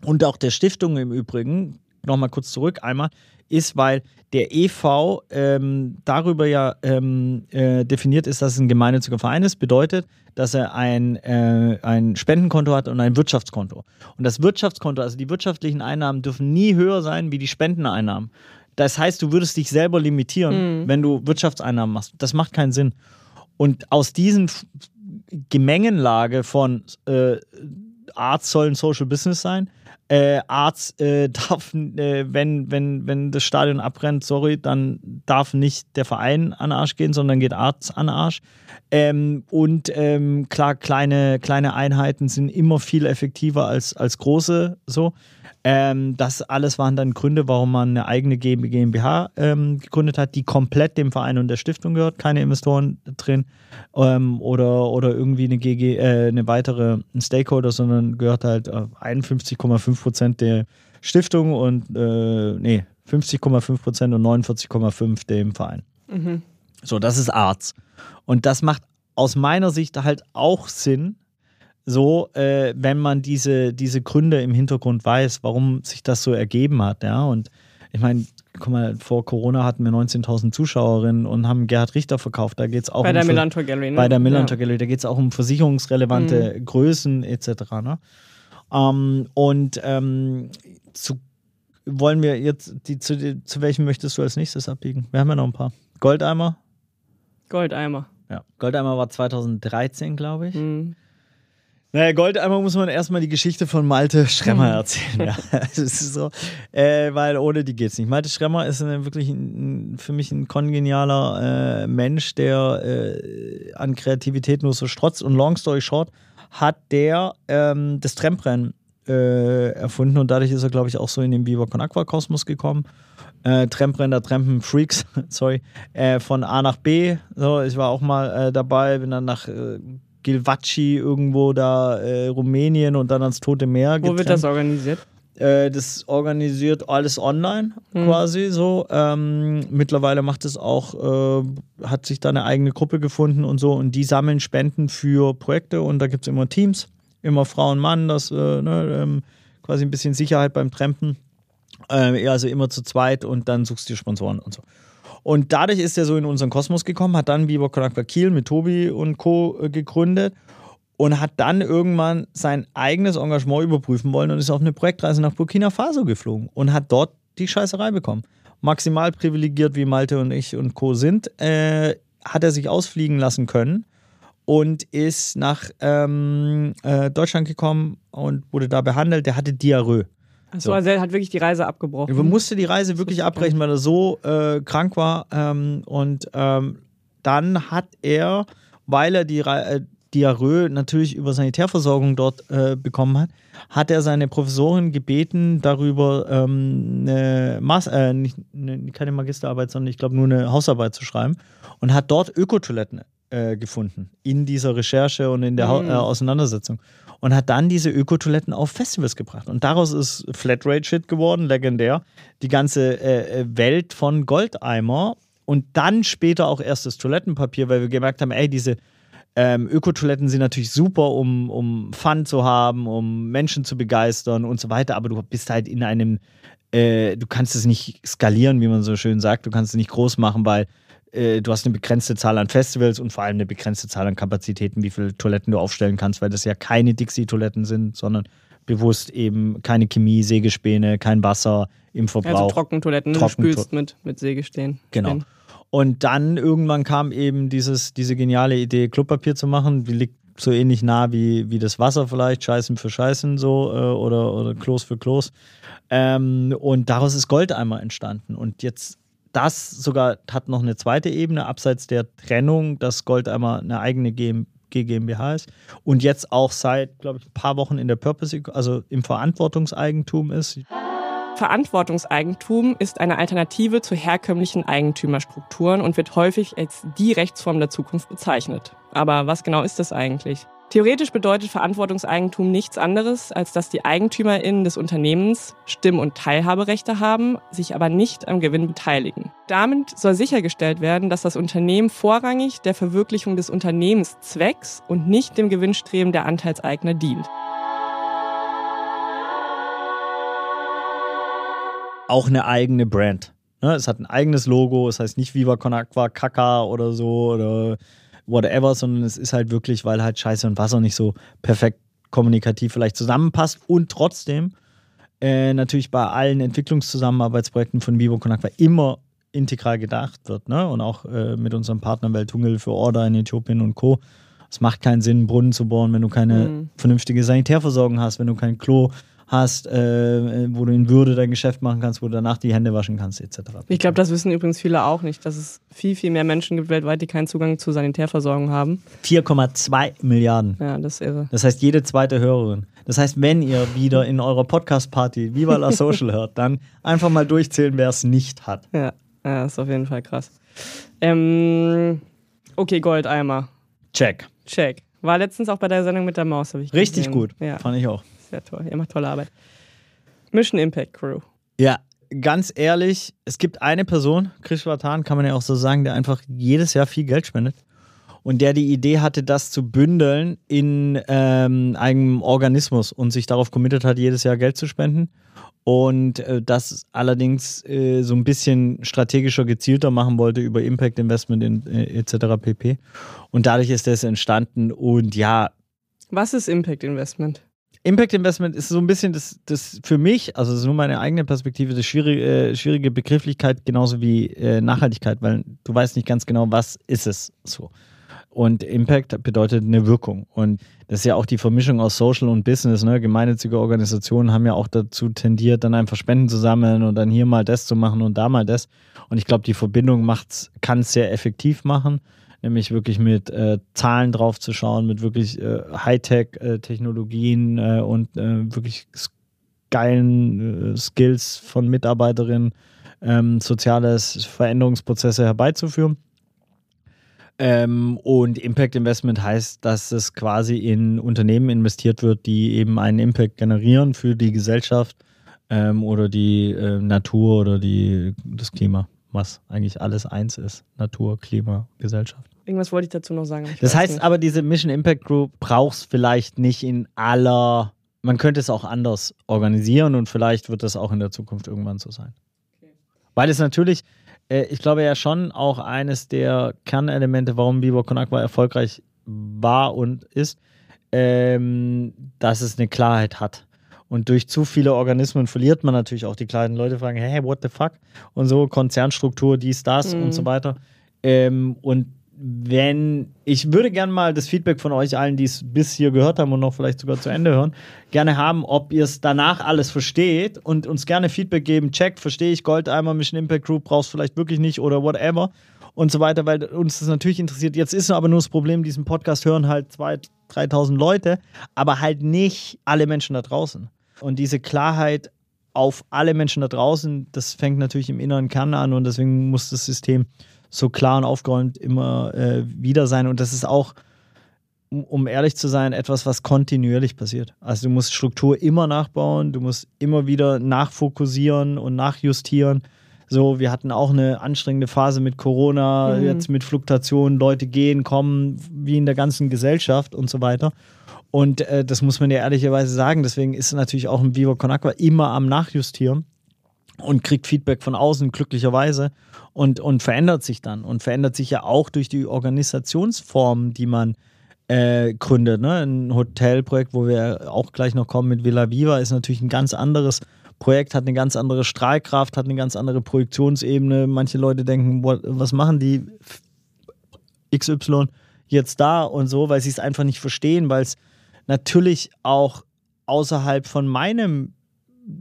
und auch der Stiftung im Übrigen, nochmal kurz zurück einmal, ist, weil der EV ähm, darüber ja ähm, äh, definiert ist, dass es ein gemeinnütziger Verein ist, bedeutet, dass er ein, äh, ein Spendenkonto hat und ein Wirtschaftskonto. Und das Wirtschaftskonto, also die wirtschaftlichen Einnahmen, dürfen nie höher sein wie die Spendeneinnahmen. Das heißt, du würdest dich selber limitieren, mhm. wenn du Wirtschaftseinnahmen machst. Das macht keinen Sinn. Und aus diesen Gemengenlage von äh, Arzt soll ein Social Business sein, äh, Arzt äh, darf, äh, wenn, wenn, wenn das Stadion abbrennt, sorry, dann darf nicht der Verein an den Arsch gehen, sondern geht Arzt an den Arsch. Ähm, und ähm, klar, kleine, kleine Einheiten sind immer viel effektiver als, als große. So. Ähm, das alles waren dann Gründe, warum man eine eigene GmbH ähm, gegründet hat, die komplett dem Verein und der Stiftung gehört, keine Investoren drin ähm, oder, oder irgendwie eine, GG, äh, eine weitere Stakeholder, sondern gehört halt 51,5 äh, Prozent der Stiftung und äh, nee, 50,5 Prozent und 49,5 dem Verein. Mhm. So, das ist Arts. Und das macht aus meiner Sicht halt auch Sinn, so, äh, wenn man diese, diese Gründe im Hintergrund weiß, warum sich das so ergeben hat, ja. Und ich meine, guck mal, vor Corona hatten wir 19.000 Zuschauerinnen und haben Gerhard Richter verkauft. Da geht es auch bei um der Millantor Gallery, ne? Bei der Millantor ja. Gallery, da geht es auch um versicherungsrelevante mhm. Größen etc. Ne? Ähm, und ähm, zu, wollen wir jetzt, die, zu, die, zu welchem möchtest du als nächstes abbiegen? Wir haben ja noch ein paar. Goldeimer? Goldeimer. Ja, Goldeimer war 2013, glaube ich. Mhm. Naja, Goldeimer muss man erstmal die Geschichte von Malte Schremmer mhm. erzählen. ja. das ist so, äh, weil ohne die geht's nicht. Malte Schremmer ist eine, wirklich ein, für mich ein kongenialer äh, Mensch, der äh, an Kreativität nur so strotzt. Und long story short, hat der ähm, das Tramprennen äh, erfunden und dadurch ist er, glaube ich, auch so in den Viva Con Aqua Kosmos gekommen. Äh, Tremprenner, Trempen, Freaks, sorry, äh, von A nach B. So, ich war auch mal äh, dabei, bin dann nach Gilvacci irgendwo da äh, Rumänien und dann ans Tote Meer. Wo wird das organisiert? Äh, das organisiert alles online mhm. quasi so. Ähm, mittlerweile macht es auch, äh, hat sich da eine eigene Gruppe gefunden und so und die sammeln Spenden für Projekte und da gibt es immer Teams, immer Frau und Mann, das äh, ne, ähm, quasi ein bisschen Sicherheit beim Trampen. Äh, also immer zu zweit und dann suchst du dir Sponsoren und so. Und dadurch ist er so in unseren Kosmos gekommen, hat dann Viva Con Aqua Kiel mit Tobi und Co. Äh, gegründet und hat dann irgendwann sein eigenes Engagement überprüfen wollen und ist auf eine Projektreise nach Burkina Faso geflogen und hat dort die Scheißerei bekommen. Maximal privilegiert wie Malte und ich und Co. sind, äh, hat er sich ausfliegen lassen können und ist nach ähm, äh, Deutschland gekommen und wurde da behandelt. Der hatte Diarrhoe. Achso, so. also er hat wirklich die Reise abgebrochen. Er musste die Reise wirklich abbrechen, weil er so äh, krank war. Ähm, und ähm, dann hat er, weil er die äh, Diarrhoe natürlich über Sanitärversorgung dort äh, bekommen hat, hat er seine Professorin gebeten, darüber ähm, eine Mas äh, nicht, eine, keine Magisterarbeit, sondern ich glaube nur eine Hausarbeit zu schreiben und hat dort Ökotoiletten äh, gefunden in dieser Recherche und in der mhm. Auseinandersetzung und hat dann diese Ökotoiletten auf Festivals gebracht. Und daraus ist Flatrate-Shit geworden, legendär. Die ganze äh, äh, Welt von Goldeimer und dann später auch erst das Toilettenpapier, weil wir gemerkt haben, ey, diese ähm, Ökotoiletten sind natürlich super, um, um Fun zu haben, um Menschen zu begeistern und so weiter, aber du bist halt in einem, äh, du kannst es nicht skalieren, wie man so schön sagt, du kannst es nicht groß machen, weil äh, du hast eine begrenzte Zahl an Festivals und vor allem eine begrenzte Zahl an Kapazitäten, wie viele Toiletten du aufstellen kannst, weil das ja keine Dixie-Toiletten sind, sondern bewusst eben keine Chemie, Sägespäne, kein Wasser im Verbrauch. Also Trockentoiletten, Trocken du spülst mit, mit Sägespänen. Genau. Und dann irgendwann kam eben dieses, diese geniale Idee, Klopapier zu machen. Die liegt so ähnlich nah wie, wie das Wasser vielleicht, Scheißen für Scheißen so äh, oder, oder Klos für Klos. Ähm, und daraus ist Goldeimer entstanden. Und jetzt das sogar hat noch eine zweite Ebene, abseits der Trennung, dass Goldeimer eine eigene GmbH GmbH ist und jetzt auch seit, glaube ich, ein paar Wochen in der Purpose, also im Verantwortungseigentum ist. Verantwortungseigentum ist eine Alternative zu herkömmlichen Eigentümerstrukturen und wird häufig als die Rechtsform der Zukunft bezeichnet. Aber was genau ist das eigentlich? Theoretisch bedeutet Verantwortungseigentum nichts anderes, als dass die EigentümerInnen des Unternehmens Stimm- und Teilhaberechte haben, sich aber nicht am Gewinn beteiligen. Damit soll sichergestellt werden, dass das Unternehmen vorrangig der Verwirklichung des Unternehmenszwecks und nicht dem Gewinnstreben der Anteilseigner dient. Auch eine eigene Brand. Ne, es hat ein eigenes Logo, es heißt nicht Viva Con Aqua, Kaka oder so oder whatever, sondern es ist halt wirklich, weil halt Scheiße und Wasser nicht so perfekt kommunikativ vielleicht zusammenpasst und trotzdem äh, natürlich bei allen Entwicklungszusammenarbeitsprojekten von Vivo Con Aqua immer integral gedacht wird. Ne? Und auch äh, mit unserem Partner Welthungel für Order in Äthiopien und Co. Es macht keinen Sinn, einen Brunnen zu bohren, wenn du keine mhm. vernünftige Sanitärversorgung hast, wenn du kein Klo hast, äh, wo du in Würde dein Geschäft machen kannst, wo du danach die Hände waschen kannst, etc. Ich glaube, das wissen übrigens viele auch nicht, dass es viel, viel mehr Menschen gibt weltweit, die keinen Zugang zur Sanitärversorgung haben. 4,2 Milliarden. Ja, das ist irre. Das heißt, jede zweite Hörerin. Das heißt, wenn ihr wieder in eurer Podcast-Party Viva la Social hört, dann einfach mal durchzählen, wer es nicht hat. Ja, ja, das ist auf jeden Fall krass. Ähm, okay, Goldeimer. Check. Check. War letztens auch bei der Sendung mit der Maus, habe ich Richtig gesehen. gut. Ja. Fand ich auch. Sehr toll. Ihr macht tolle Arbeit. Mission Impact Crew. Ja, ganz ehrlich, es gibt eine Person, Chris Vatan, kann man ja auch so sagen, der einfach jedes Jahr viel Geld spendet. Und der die Idee hatte, das zu bündeln in ähm, einem Organismus und sich darauf committet hat, jedes Jahr Geld zu spenden. Und äh, das allerdings äh, so ein bisschen strategischer, gezielter machen wollte über Impact Investment in, äh, etc. pp. Und dadurch ist das entstanden. Und ja. Was ist Impact Investment? Impact Investment ist so ein bisschen das, das für mich, also das ist nur meine eigene Perspektive, das schwierige, äh, schwierige Begrifflichkeit genauso wie äh, Nachhaltigkeit, weil du weißt nicht ganz genau, was ist es so. Und Impact bedeutet eine Wirkung. Und das ist ja auch die Vermischung aus Social und Business. Ne? Gemeinnützige Organisationen haben ja auch dazu tendiert, dann einfach Spenden zu sammeln und dann hier mal das zu machen und da mal das. Und ich glaube, die Verbindung kann es sehr effektiv machen nämlich wirklich mit äh, Zahlen drauf zu schauen, mit wirklich äh, Hightech-Technologien äh, und äh, wirklich geilen äh, Skills von Mitarbeiterinnen, ähm, soziales Veränderungsprozesse herbeizuführen. Ähm, und Impact Investment heißt, dass es quasi in Unternehmen investiert wird, die eben einen Impact generieren für die Gesellschaft ähm, oder die äh, Natur oder die, das Klima, was eigentlich alles eins ist. Natur, Klima, Gesellschaft. Irgendwas wollte ich dazu noch sagen. Das heißt nicht. aber, diese Mission Impact Group braucht es vielleicht nicht in aller. Man könnte es auch anders organisieren und vielleicht wird das auch in der Zukunft irgendwann so sein. Okay. Weil es natürlich, äh, ich glaube ja schon auch eines der Kernelemente, warum Con Agua erfolgreich war und ist, ähm, dass es eine Klarheit hat. Und durch zu viele Organismen verliert man natürlich auch die kleinen Leute, fragen, hey, what the fuck? Und so, Konzernstruktur, dies, das mhm. und so weiter. Ähm, und wenn ich würde gerne mal das Feedback von euch allen, die es bis hier gehört haben und noch vielleicht sogar zu Ende hören, gerne haben, ob ihr es danach alles versteht und uns gerne Feedback geben. Checkt, verstehe ich, Goldeimer, Mission Impact Group brauchst vielleicht wirklich nicht oder whatever und so weiter, weil uns das natürlich interessiert. Jetzt ist aber nur das Problem, diesen Podcast hören halt 2.000, 3.000 Leute, aber halt nicht alle Menschen da draußen. Und diese Klarheit auf alle Menschen da draußen, das fängt natürlich im inneren Kern an und deswegen muss das System so klar und aufgeräumt immer äh, wieder sein. Und das ist auch, um ehrlich zu sein, etwas, was kontinuierlich passiert. Also du musst Struktur immer nachbauen, du musst immer wieder nachfokussieren und nachjustieren. So, wir hatten auch eine anstrengende Phase mit Corona, mhm. jetzt mit Fluktuationen, Leute gehen, kommen, wie in der ganzen Gesellschaft und so weiter. Und äh, das muss man ja ehrlicherweise sagen. Deswegen ist natürlich auch ein Viva Con Aqua immer am Nachjustieren und kriegt Feedback von außen, glücklicherweise, und, und verändert sich dann. Und verändert sich ja auch durch die Organisationsform, die man äh, gründet. Ne? Ein Hotelprojekt, wo wir auch gleich noch kommen mit Villa Viva, ist natürlich ein ganz anderes Projekt, hat eine ganz andere Strahlkraft, hat eine ganz andere Projektionsebene. Manche Leute denken, was machen die XY jetzt da und so, weil sie es einfach nicht verstehen, weil es natürlich auch außerhalb von meinem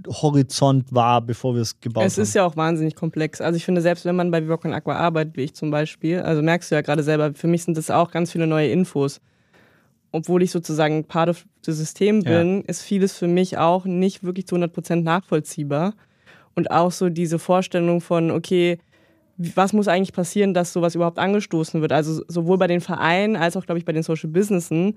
Horizont war, bevor wir es gebaut haben. Es ist ja auch wahnsinnig komplex. Also ich finde, selbst wenn man bei Vivoc Aqua arbeitet, wie ich zum Beispiel, also merkst du ja gerade selber, für mich sind das auch ganz viele neue Infos. obwohl ich sozusagen part of the System bin, ja. ist vieles für mich auch nicht wirklich zu 100% nachvollziehbar. Und auch so diese Vorstellung von, okay, was muss eigentlich passieren, dass sowas überhaupt angestoßen wird? Also sowohl bei den Vereinen als auch, glaube ich, bei den Social Businessen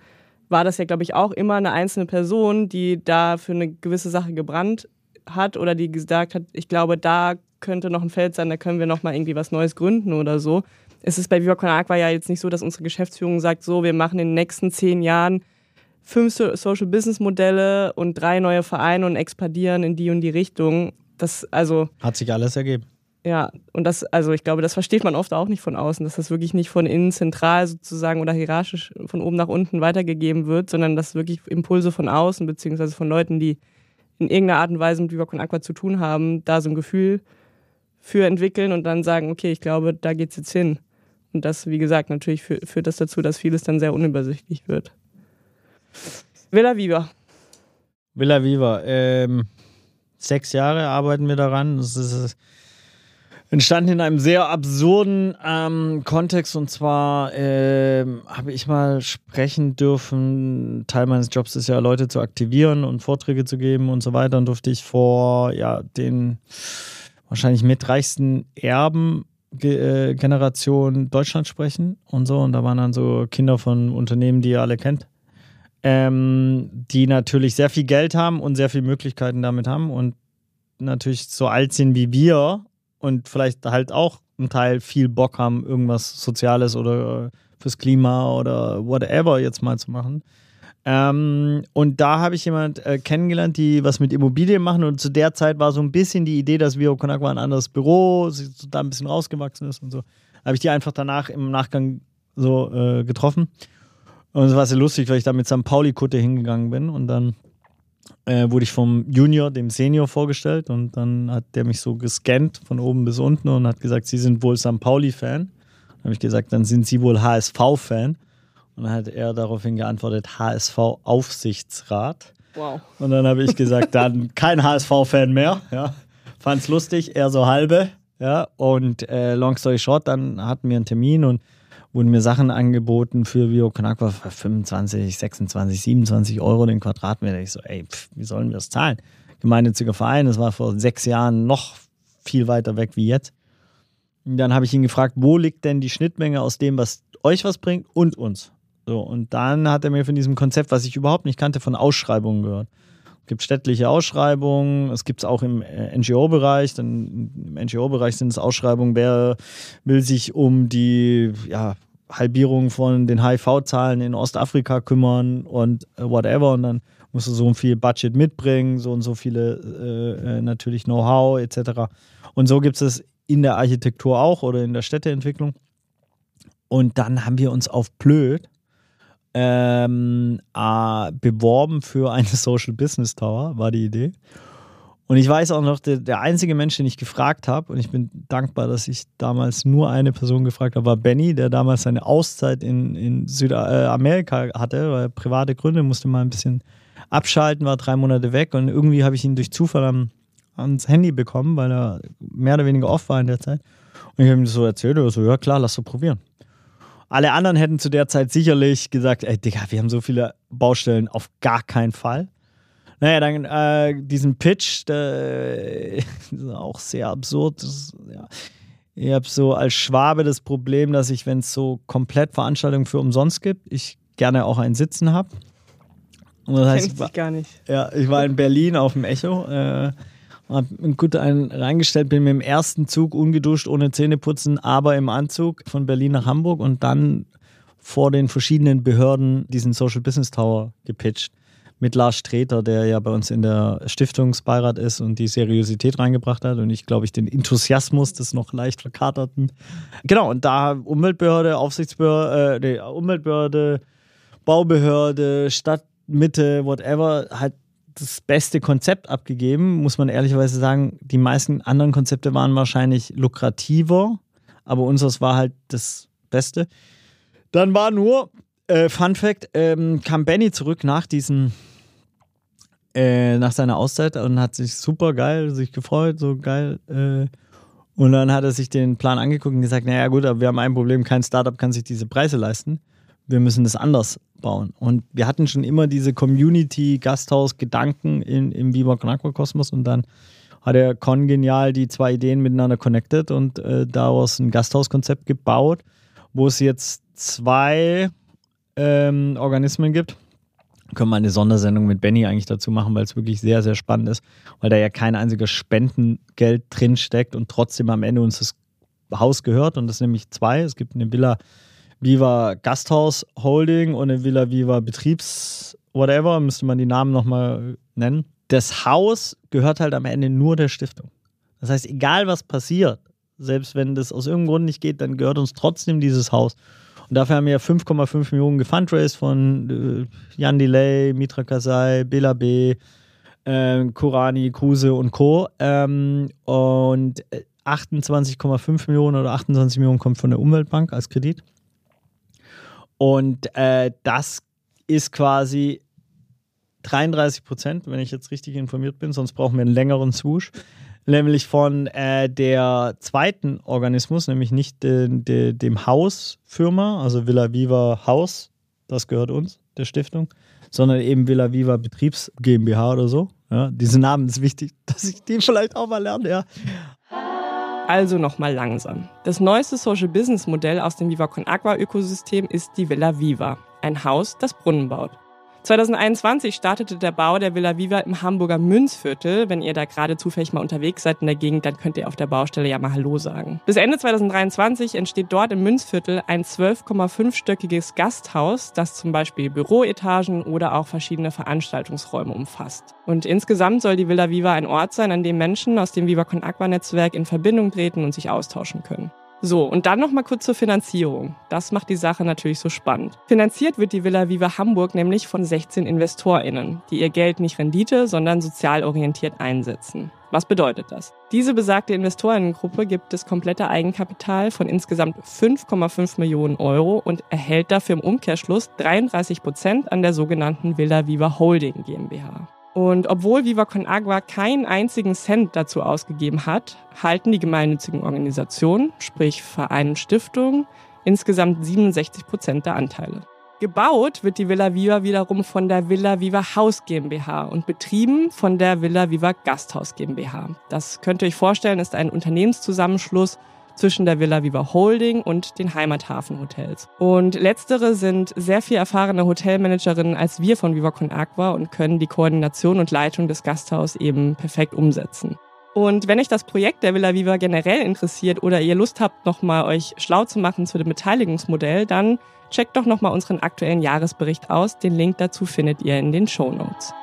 war das ja, glaube ich, auch immer eine einzelne Person, die da für eine gewisse Sache gebrannt hat oder die gesagt hat, ich glaube, da könnte noch ein Feld sein, da können wir noch mal irgendwie was Neues gründen oder so. Es ist bei Viva Con Agua ja jetzt nicht so, dass unsere Geschäftsführung sagt, so, wir machen in den nächsten zehn Jahren fünf Social Business Modelle und drei neue Vereine und expandieren in die und die Richtung. Das also hat sich alles ergeben. Ja, und das, also ich glaube, das versteht man oft auch nicht von außen, dass das wirklich nicht von innen zentral sozusagen oder hierarchisch von oben nach unten weitergegeben wird, sondern dass wirklich Impulse von außen, beziehungsweise von Leuten, die in irgendeiner Art und Weise mit Viva Con Aqua zu tun haben, da so ein Gefühl für entwickeln und dann sagen, okay, ich glaube, da geht's jetzt hin. Und das, wie gesagt, natürlich führt das dazu, dass vieles dann sehr unübersichtlich wird. Villa Viva. Villa Viva. Ähm, sechs Jahre arbeiten wir daran. Das ist entstanden in einem sehr absurden ähm, Kontext. Und zwar ähm, habe ich mal sprechen dürfen. Teil meines Jobs ist ja, Leute zu aktivieren und Vorträge zu geben und so weiter. Und durfte ich vor ja, den wahrscheinlich mitreichsten Erben äh, Generation Deutschland sprechen und so. Und da waren dann so Kinder von Unternehmen, die ihr alle kennt, ähm, die natürlich sehr viel Geld haben und sehr viele Möglichkeiten damit haben und natürlich so alt sind wie wir und vielleicht halt auch ein Teil viel Bock haben, irgendwas Soziales oder fürs Klima oder whatever jetzt mal zu machen. Ähm, und da habe ich jemand äh, kennengelernt, die was mit Immobilien machen. Und zu der Zeit war so ein bisschen die Idee, dass Vio Konakwa ein anderes Büro, da ein bisschen rausgewachsen ist und so. Habe ich die einfach danach im Nachgang so äh, getroffen. Und es war sehr lustig, weil ich da mit St. Pauli-Kutte hingegangen bin. Und dann äh, wurde ich vom Junior, dem Senior, vorgestellt. Und dann hat der mich so gescannt von oben bis unten und hat gesagt, Sie sind wohl St. Pauli-Fan. Dann habe ich gesagt, dann sind Sie wohl HSV-Fan. Und dann hat er daraufhin geantwortet, HSV-Aufsichtsrat. Wow. Und dann habe ich gesagt, dann kein HSV-Fan mehr. Ja. es lustig, eher so halbe. Ja. Und äh, long story short, dann hatten wir einen Termin und wurden mir Sachen angeboten für Vio Konakwa für 25, 26, 27 Euro den Quadratmeter. Ich so, ey, pff, wie sollen wir das zahlen? Gemeinnütziger Verein, das war vor sechs Jahren noch viel weiter weg wie jetzt. Und dann habe ich ihn gefragt, wo liegt denn die Schnittmenge aus dem, was euch was bringt und uns? So, und dann hat er mir von diesem Konzept, was ich überhaupt nicht kannte, von Ausschreibungen gehört. Es gibt städtliche Ausschreibungen, es gibt es auch im äh, NGO-Bereich. Im NGO-Bereich sind es Ausschreibungen, wer will sich um die ja, Halbierung von den HIV-Zahlen in Ostafrika kümmern und äh, whatever. Und dann musst du so viel Budget mitbringen, so und so viele äh, äh natürlich Know-how etc. Und so gibt es in der Architektur auch oder in der Städteentwicklung. Und dann haben wir uns auf Blöd ähm, äh, beworben für eine Social Business Tower, war die Idee. Und ich weiß auch noch, der, der einzige Mensch, den ich gefragt habe, und ich bin dankbar, dass ich damals nur eine Person gefragt habe, war Benny, der damals seine Auszeit in, in Südamerika hatte, weil private Gründe, musste mal ein bisschen abschalten, war drei Monate weg und irgendwie habe ich ihn durch Zufall am, ans Handy bekommen, weil er mehr oder weniger off war in der Zeit. Und ich habe ihm das so erzählt, er so, ja klar, lass doch probieren. Alle anderen hätten zu der Zeit sicherlich gesagt, ey Digga, wir haben so viele Baustellen, auf gar keinen Fall. Naja, dann äh, diesen Pitch, der ist auch sehr absurd. Das, ja. Ich habe so als Schwabe das Problem, dass ich, wenn es so komplett Veranstaltungen für umsonst gibt, ich gerne auch ein Sitzen habe. Das heißt, ich war, gar nicht. Ja, ich war in Berlin auf dem Echo. Äh, hab gut einen reingestellt, bin mit dem ersten Zug ungeduscht, ohne Zähne putzen, aber im Anzug von Berlin nach Hamburg und dann vor den verschiedenen Behörden diesen Social Business Tower gepitcht. Mit Lars Streter, der ja bei uns in der Stiftungsbeirat ist und die Seriosität reingebracht hat und ich glaube ich den Enthusiasmus des noch leicht verkaterten. Genau, und da Umweltbehörde, Aufsichtsbehörde, äh, Umweltbehörde, Baubehörde, Stadtmitte, whatever, halt das beste Konzept abgegeben, muss man ehrlicherweise sagen. Die meisten anderen Konzepte waren wahrscheinlich lukrativer, aber unseres war halt das Beste. Dann war nur, äh, Fun Fact, ähm, kam Benny zurück nach diesem, äh, nach seiner Auszeit und hat sich super geil, sich gefreut, so geil. Äh, und dann hat er sich den Plan angeguckt und gesagt, naja gut, aber wir haben ein Problem, kein Startup kann sich diese Preise leisten. wir müssen das anders bauen. Und wir hatten schon immer diese Community-Gasthaus-Gedanken im Viva Con Kosmos und dann hat er kongenial die zwei Ideen miteinander connected und äh, daraus ein Gasthauskonzept gebaut, wo es jetzt zwei ähm, Organismen gibt. Können wir eine Sondersendung mit Benny eigentlich dazu machen, weil es wirklich sehr, sehr spannend ist, weil da ja kein einziger Spendengeld drinsteckt und trotzdem am Ende uns das Haus gehört und das nämlich zwei. Es gibt eine Villa Viva Gasthaus Holding und eine Villa Viva Betriebs whatever, müsste man die Namen nochmal nennen. Das Haus gehört halt am Ende nur der Stiftung. Das heißt, egal was passiert, selbst wenn das aus irgendeinem Grund nicht geht, dann gehört uns trotzdem dieses Haus. Und dafür haben wir 5,5 Millionen gefundraised von äh, Jan Delay, Mitra Kasai, Bela B., äh, Kurani, Kruse und Co. Ähm, und 28,5 äh, Millionen oder 28 Millionen kommt von der Umweltbank als Kredit. Und äh, das ist quasi 33 Prozent, wenn ich jetzt richtig informiert bin, sonst brauchen wir einen längeren Swoosh. Nämlich von äh, der zweiten Organismus, nämlich nicht de, de, dem Hausfirma, also Villa Viva Haus, das gehört uns, der Stiftung, sondern eben Villa Viva Betriebs GmbH oder so. Ja, diese Namen ist wichtig, dass ich die vielleicht auch mal lerne, ja. Also nochmal langsam. Das neueste Social Business Modell aus dem Viva Con Agua Ökosystem ist die Villa Viva, ein Haus, das Brunnen baut. 2021 startete der Bau der Villa Viva im Hamburger Münzviertel. Wenn ihr da gerade zufällig mal unterwegs seid in der Gegend, dann könnt ihr auf der Baustelle ja mal Hallo sagen. Bis Ende 2023 entsteht dort im Münzviertel ein 12,5-stöckiges Gasthaus, das zum Beispiel Büroetagen oder auch verschiedene Veranstaltungsräume umfasst. Und insgesamt soll die Villa Viva ein Ort sein, an dem Menschen aus dem Viva Con Aqua Netzwerk in Verbindung treten und sich austauschen können. So, und dann noch mal kurz zur Finanzierung. Das macht die Sache natürlich so spannend. Finanziert wird die Villa Viva Hamburg nämlich von 16 InvestorInnen, die ihr Geld nicht Rendite, sondern sozial orientiert einsetzen. Was bedeutet das? Diese besagte Investorinnengruppe gibt das komplette Eigenkapital von insgesamt 5,5 Millionen Euro und erhält dafür im Umkehrschluss 33 Prozent an der sogenannten Villa Viva Holding GmbH. Und obwohl Viva Con Agua keinen einzigen Cent dazu ausgegeben hat, halten die gemeinnützigen Organisationen, sprich Vereine und Stiftungen, insgesamt 67 Prozent der Anteile. Gebaut wird die Villa Viva wiederum von der Villa Viva Haus GmbH und betrieben von der Villa Viva Gasthaus GmbH. Das könnt ihr euch vorstellen, ist ein Unternehmenszusammenschluss zwischen der Villa Viva Holding und den Heimathafen-Hotels. Und letztere sind sehr viel erfahrene Hotelmanagerinnen als wir von Viva Con Aqua und können die Koordination und Leitung des Gasthauses eben perfekt umsetzen. Und wenn euch das Projekt der Villa Viva generell interessiert oder ihr Lust habt, nochmal euch schlau zu machen zu dem Beteiligungsmodell, dann checkt doch nochmal unseren aktuellen Jahresbericht aus. Den Link dazu findet ihr in den Show Notes.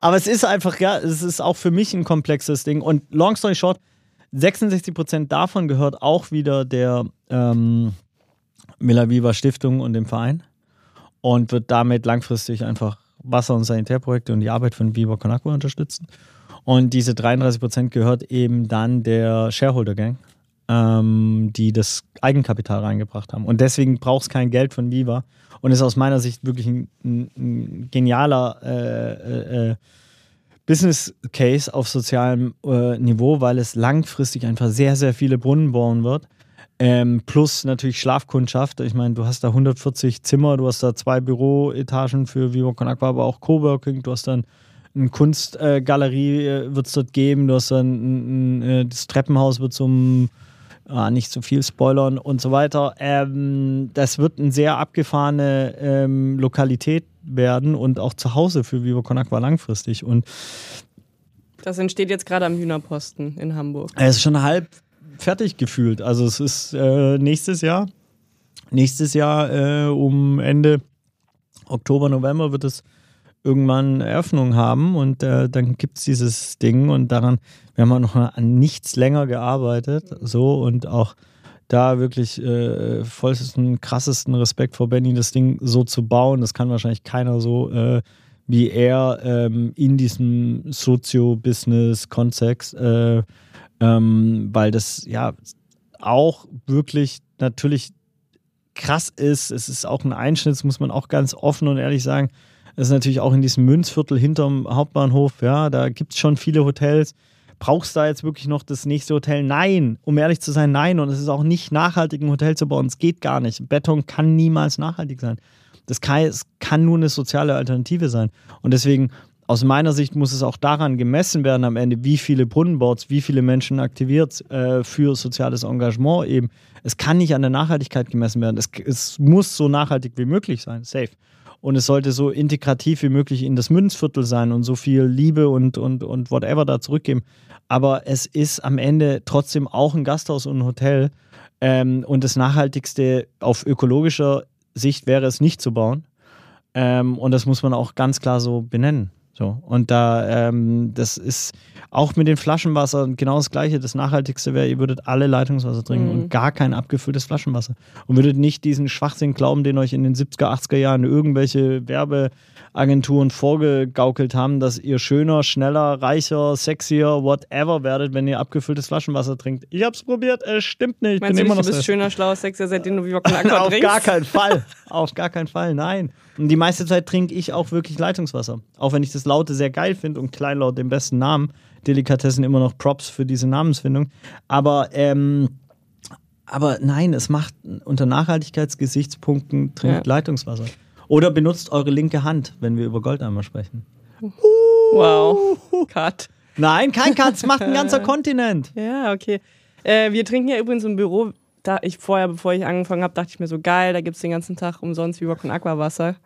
Aber es ist einfach, ja, es ist auch für mich ein komplexes Ding. Und long story short, 66% davon gehört auch wieder der ähm, Viva Stiftung und dem Verein und wird damit langfristig einfach Wasser- und Sanitärprojekte und die Arbeit von Viva Con unterstützen. Und diese 33% gehört eben dann der Shareholder Gang, ähm, die das Eigenkapital reingebracht haben. Und deswegen braucht es kein Geld von Viva, und ist aus meiner Sicht wirklich ein, ein, ein genialer äh, äh, äh, Business Case auf sozialem äh, Niveau, weil es langfristig einfach sehr, sehr viele Brunnen bauen wird. Ähm, plus natürlich Schlafkundschaft. Ich meine, du hast da 140 Zimmer, du hast da zwei Büroetagen für Vivo Con Aqua, aber auch Coworking, du hast dann eine Kunstgalerie äh, wird es dort geben, du hast dann ein, ein, äh, das Treppenhaus wird zum ah, nicht zu viel spoilern und so weiter. Ähm, das wird eine sehr abgefahrene ähm, Lokalität werden und auch zu Hause für Vivo Con Aqua langfristig. Und das entsteht jetzt gerade am Hühnerposten in Hamburg. Es ist schon halb fertig gefühlt. Also es ist äh, nächstes Jahr. Nächstes Jahr äh, um Ende Oktober, November wird es irgendwann Eröffnung haben und äh, dann gibt es dieses Ding und daran, wir haben auch noch an nichts länger gearbeitet, so und auch da wirklich äh, vollsten, krassesten Respekt vor Benny, das Ding so zu bauen. Das kann wahrscheinlich keiner so äh, wie er ähm, in diesem Sozio-Business-Kontext, äh, ähm, weil das ja auch wirklich natürlich krass ist. Es ist auch ein Einschnitt, das muss man auch ganz offen und ehrlich sagen. Das ist natürlich auch in diesem Münzviertel hinterm Hauptbahnhof, ja, da gibt es schon viele Hotels. brauchst du da jetzt wirklich noch das nächste Hotel? Nein, um ehrlich zu sein, nein. Und es ist auch nicht nachhaltig, ein Hotel zu bauen. Es geht gar nicht. Beton kann niemals nachhaltig sein. Das kann, es kann nur eine soziale Alternative sein. Und deswegen, aus meiner Sicht, muss es auch daran gemessen werden am Ende, wie viele Brunnenboards, wie viele Menschen aktiviert äh, für soziales Engagement eben. Es kann nicht an der Nachhaltigkeit gemessen werden. Es, es muss so nachhaltig wie möglich sein. Safe und es sollte so integrativ wie möglich in das Münzviertel sein und so viel Liebe und, und, und whatever da zurückgeben. Aber es ist am Ende trotzdem auch ein Gasthaus und ein Hotel. Ähm, und das Nachhaltigste auf ökologischer Sicht wäre es nicht zu bauen. Ähm, und das muss man auch ganz klar so benennen. So, und da, ähm, das ist auch mit den Flaschenwasser genau das Gleiche. Das Nachhaltigste wäre, ihr würdet alle Leitungswasser trinken mhm. und gar kein abgefülltes Flaschenwasser. Und würdet nicht diesen Schwachsinn glauben, den euch in den 70er, 80er Jahren irgendwelche Werbeagenturen vorgegaukelt haben, dass ihr schöner, schneller, reicher, sexier, whatever werdet, wenn ihr abgefülltes Flaschenwasser trinkt. Ich hab's probiert, es stimmt nicht. Meinst bin du, immer du bist schöner, schlauer, sexier, seitdem du Viva Aqua Auf gar keinen Fall. Auf gar keinen Fall, nein. Und die meiste Zeit trinke ich auch wirklich Leitungswasser. Auch wenn ich das Laute sehr geil finde und Kleinlaut den besten Namen. Delikatessen immer noch Props für diese Namensfindung. Aber, ähm, aber nein, es macht unter Nachhaltigkeitsgesichtspunkten trinkt ja. Leitungswasser. Oder benutzt eure linke Hand, wenn wir über Goldeimer sprechen. Wow. Cut. Nein, kein Cut, es macht ein ganzer Kontinent. Ja, okay. Äh, wir trinken ja übrigens im Büro, da ich vorher, bevor ich angefangen habe, dachte ich mir so, geil, da gibt es den ganzen Tag umsonst Viva con Aqua Wasser.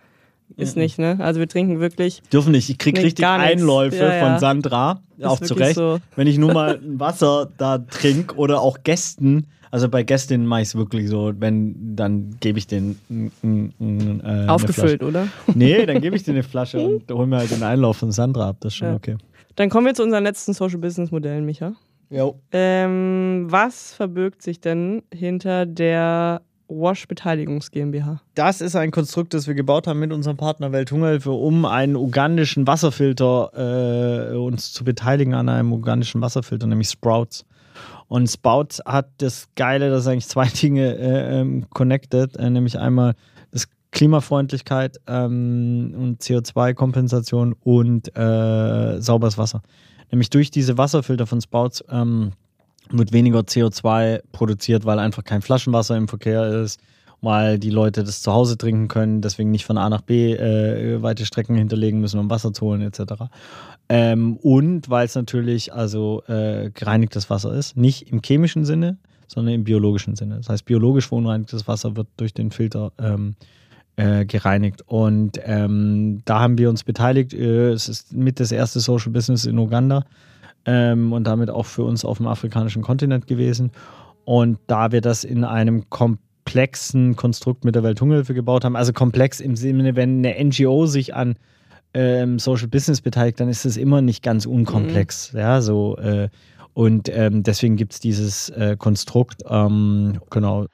Ist mhm. nicht, ne? Also wir trinken wirklich. Dürfen nicht. Ich krieg richtig Einläufe ja, ja. von Sandra. Ist auch zurecht. So. Wenn ich nur mal ein Wasser da trinke oder auch Gästen. Also bei Gästinnen mache ich es wirklich so, wenn, dann gebe ich den äh, Aufgefüllt, oder? Nee, dann gebe ich dir eine Flasche und hole mir halt den Einlauf von Sandra ab. Das ist schon ja. okay. Dann kommen wir zu unseren letzten Social Business Modellen, Micha. Jo. Ähm, was verbirgt sich denn hinter der Wash Beteiligungs GmbH. Das ist ein Konstrukt, das wir gebaut haben mit unserem Partner Welthungerhilfe, um einen ugandischen Wasserfilter äh, uns zu beteiligen an einem ugandischen Wasserfilter, nämlich Sprouts. Und Sprouts hat das Geile, dass eigentlich zwei Dinge äh, ähm, connected, äh, nämlich einmal das Klimafreundlichkeit ähm, und CO2-Kompensation und äh, sauberes Wasser. Nämlich durch diese Wasserfilter von Sprouts ähm, wird weniger CO2 produziert, weil einfach kein Flaschenwasser im Verkehr ist, weil die Leute das zu Hause trinken können, deswegen nicht von A nach B äh, weite Strecken hinterlegen müssen, um Wasser zu holen, etc. Ähm, und weil es natürlich also äh, gereinigtes Wasser ist, nicht im chemischen Sinne, sondern im biologischen Sinne. Das heißt, biologisch verunreinigtes Wasser wird durch den Filter ähm, äh, gereinigt. Und ähm, da haben wir uns beteiligt. Äh, es ist mit das erste Social Business in Uganda ähm, und damit auch für uns auf dem afrikanischen Kontinent gewesen. Und da wir das in einem komplexen Konstrukt mit der Welthungerhilfe gebaut haben, also komplex im Sinne, wenn eine NGO sich an ähm, Social Business beteiligt, dann ist es immer nicht ganz unkomplex. Mhm. Ja, so. Äh, und ähm, deswegen gibt es dieses äh, Konstrukt. Ähm, genau.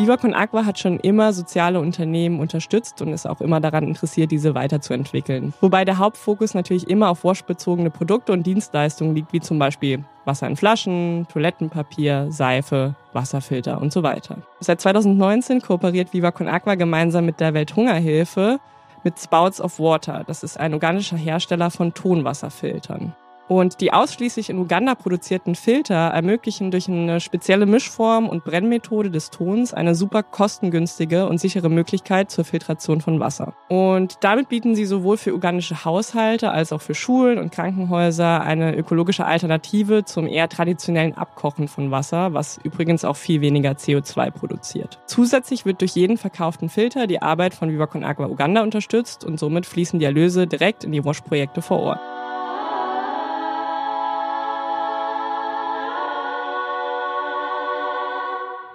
Viva Con Agua hat schon immer soziale Unternehmen unterstützt und ist auch immer daran interessiert, diese weiterzuentwickeln. Wobei der Hauptfokus natürlich immer auf washbezogene Produkte und Dienstleistungen liegt, wie zum Beispiel Wasser in Flaschen, Toilettenpapier, Seife, Wasserfilter und so weiter. Seit 2019 kooperiert Viva Con Agua gemeinsam mit der Welthungerhilfe mit Spouts of Water. Das ist ein organischer Hersteller von Tonwasserfiltern. Und die ausschließlich in Uganda produzierten Filter ermöglichen durch eine spezielle Mischform und Brennmethode des Tons eine super kostengünstige und sichere Möglichkeit zur Filtration von Wasser. Und damit bieten sie sowohl für ugandische Haushalte als auch für Schulen und Krankenhäuser eine ökologische Alternative zum eher traditionellen Abkochen von Wasser, was übrigens auch viel weniger CO2 produziert. Zusätzlich wird durch jeden verkauften Filter die Arbeit von Viva Agua Uganda unterstützt und somit fließen die Erlöse direkt in die Wash-Projekte vor Ort.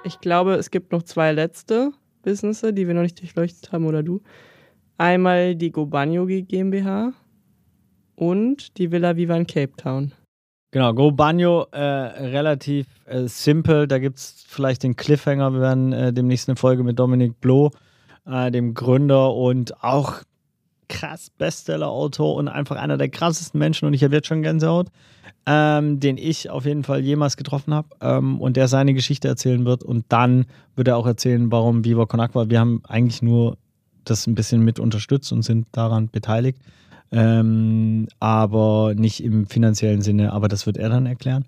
Ich glaube, es gibt noch zwei letzte Businesses, die wir noch nicht durchleuchtet haben, oder du. Einmal die Gobanyo GmbH und die Villa Viva in Cape Town. Genau, Go Banyo, äh, relativ äh, simpel. Da gibt es vielleicht den Cliffhanger. Wir werden äh, demnächst eine Folge mit Dominik Bloh, äh, dem Gründer und auch krass Bestseller-Autor und einfach einer der krassesten Menschen und ich habe jetzt schon Gänsehaut, ähm, den ich auf jeden Fall jemals getroffen habe ähm, und der seine Geschichte erzählen wird und dann wird er auch erzählen, warum Viva Con Aqua, wir haben eigentlich nur das ein bisschen mit unterstützt und sind daran beteiligt. ähm, aber nicht im finanziellen Sinne, aber das wird er dann erklären.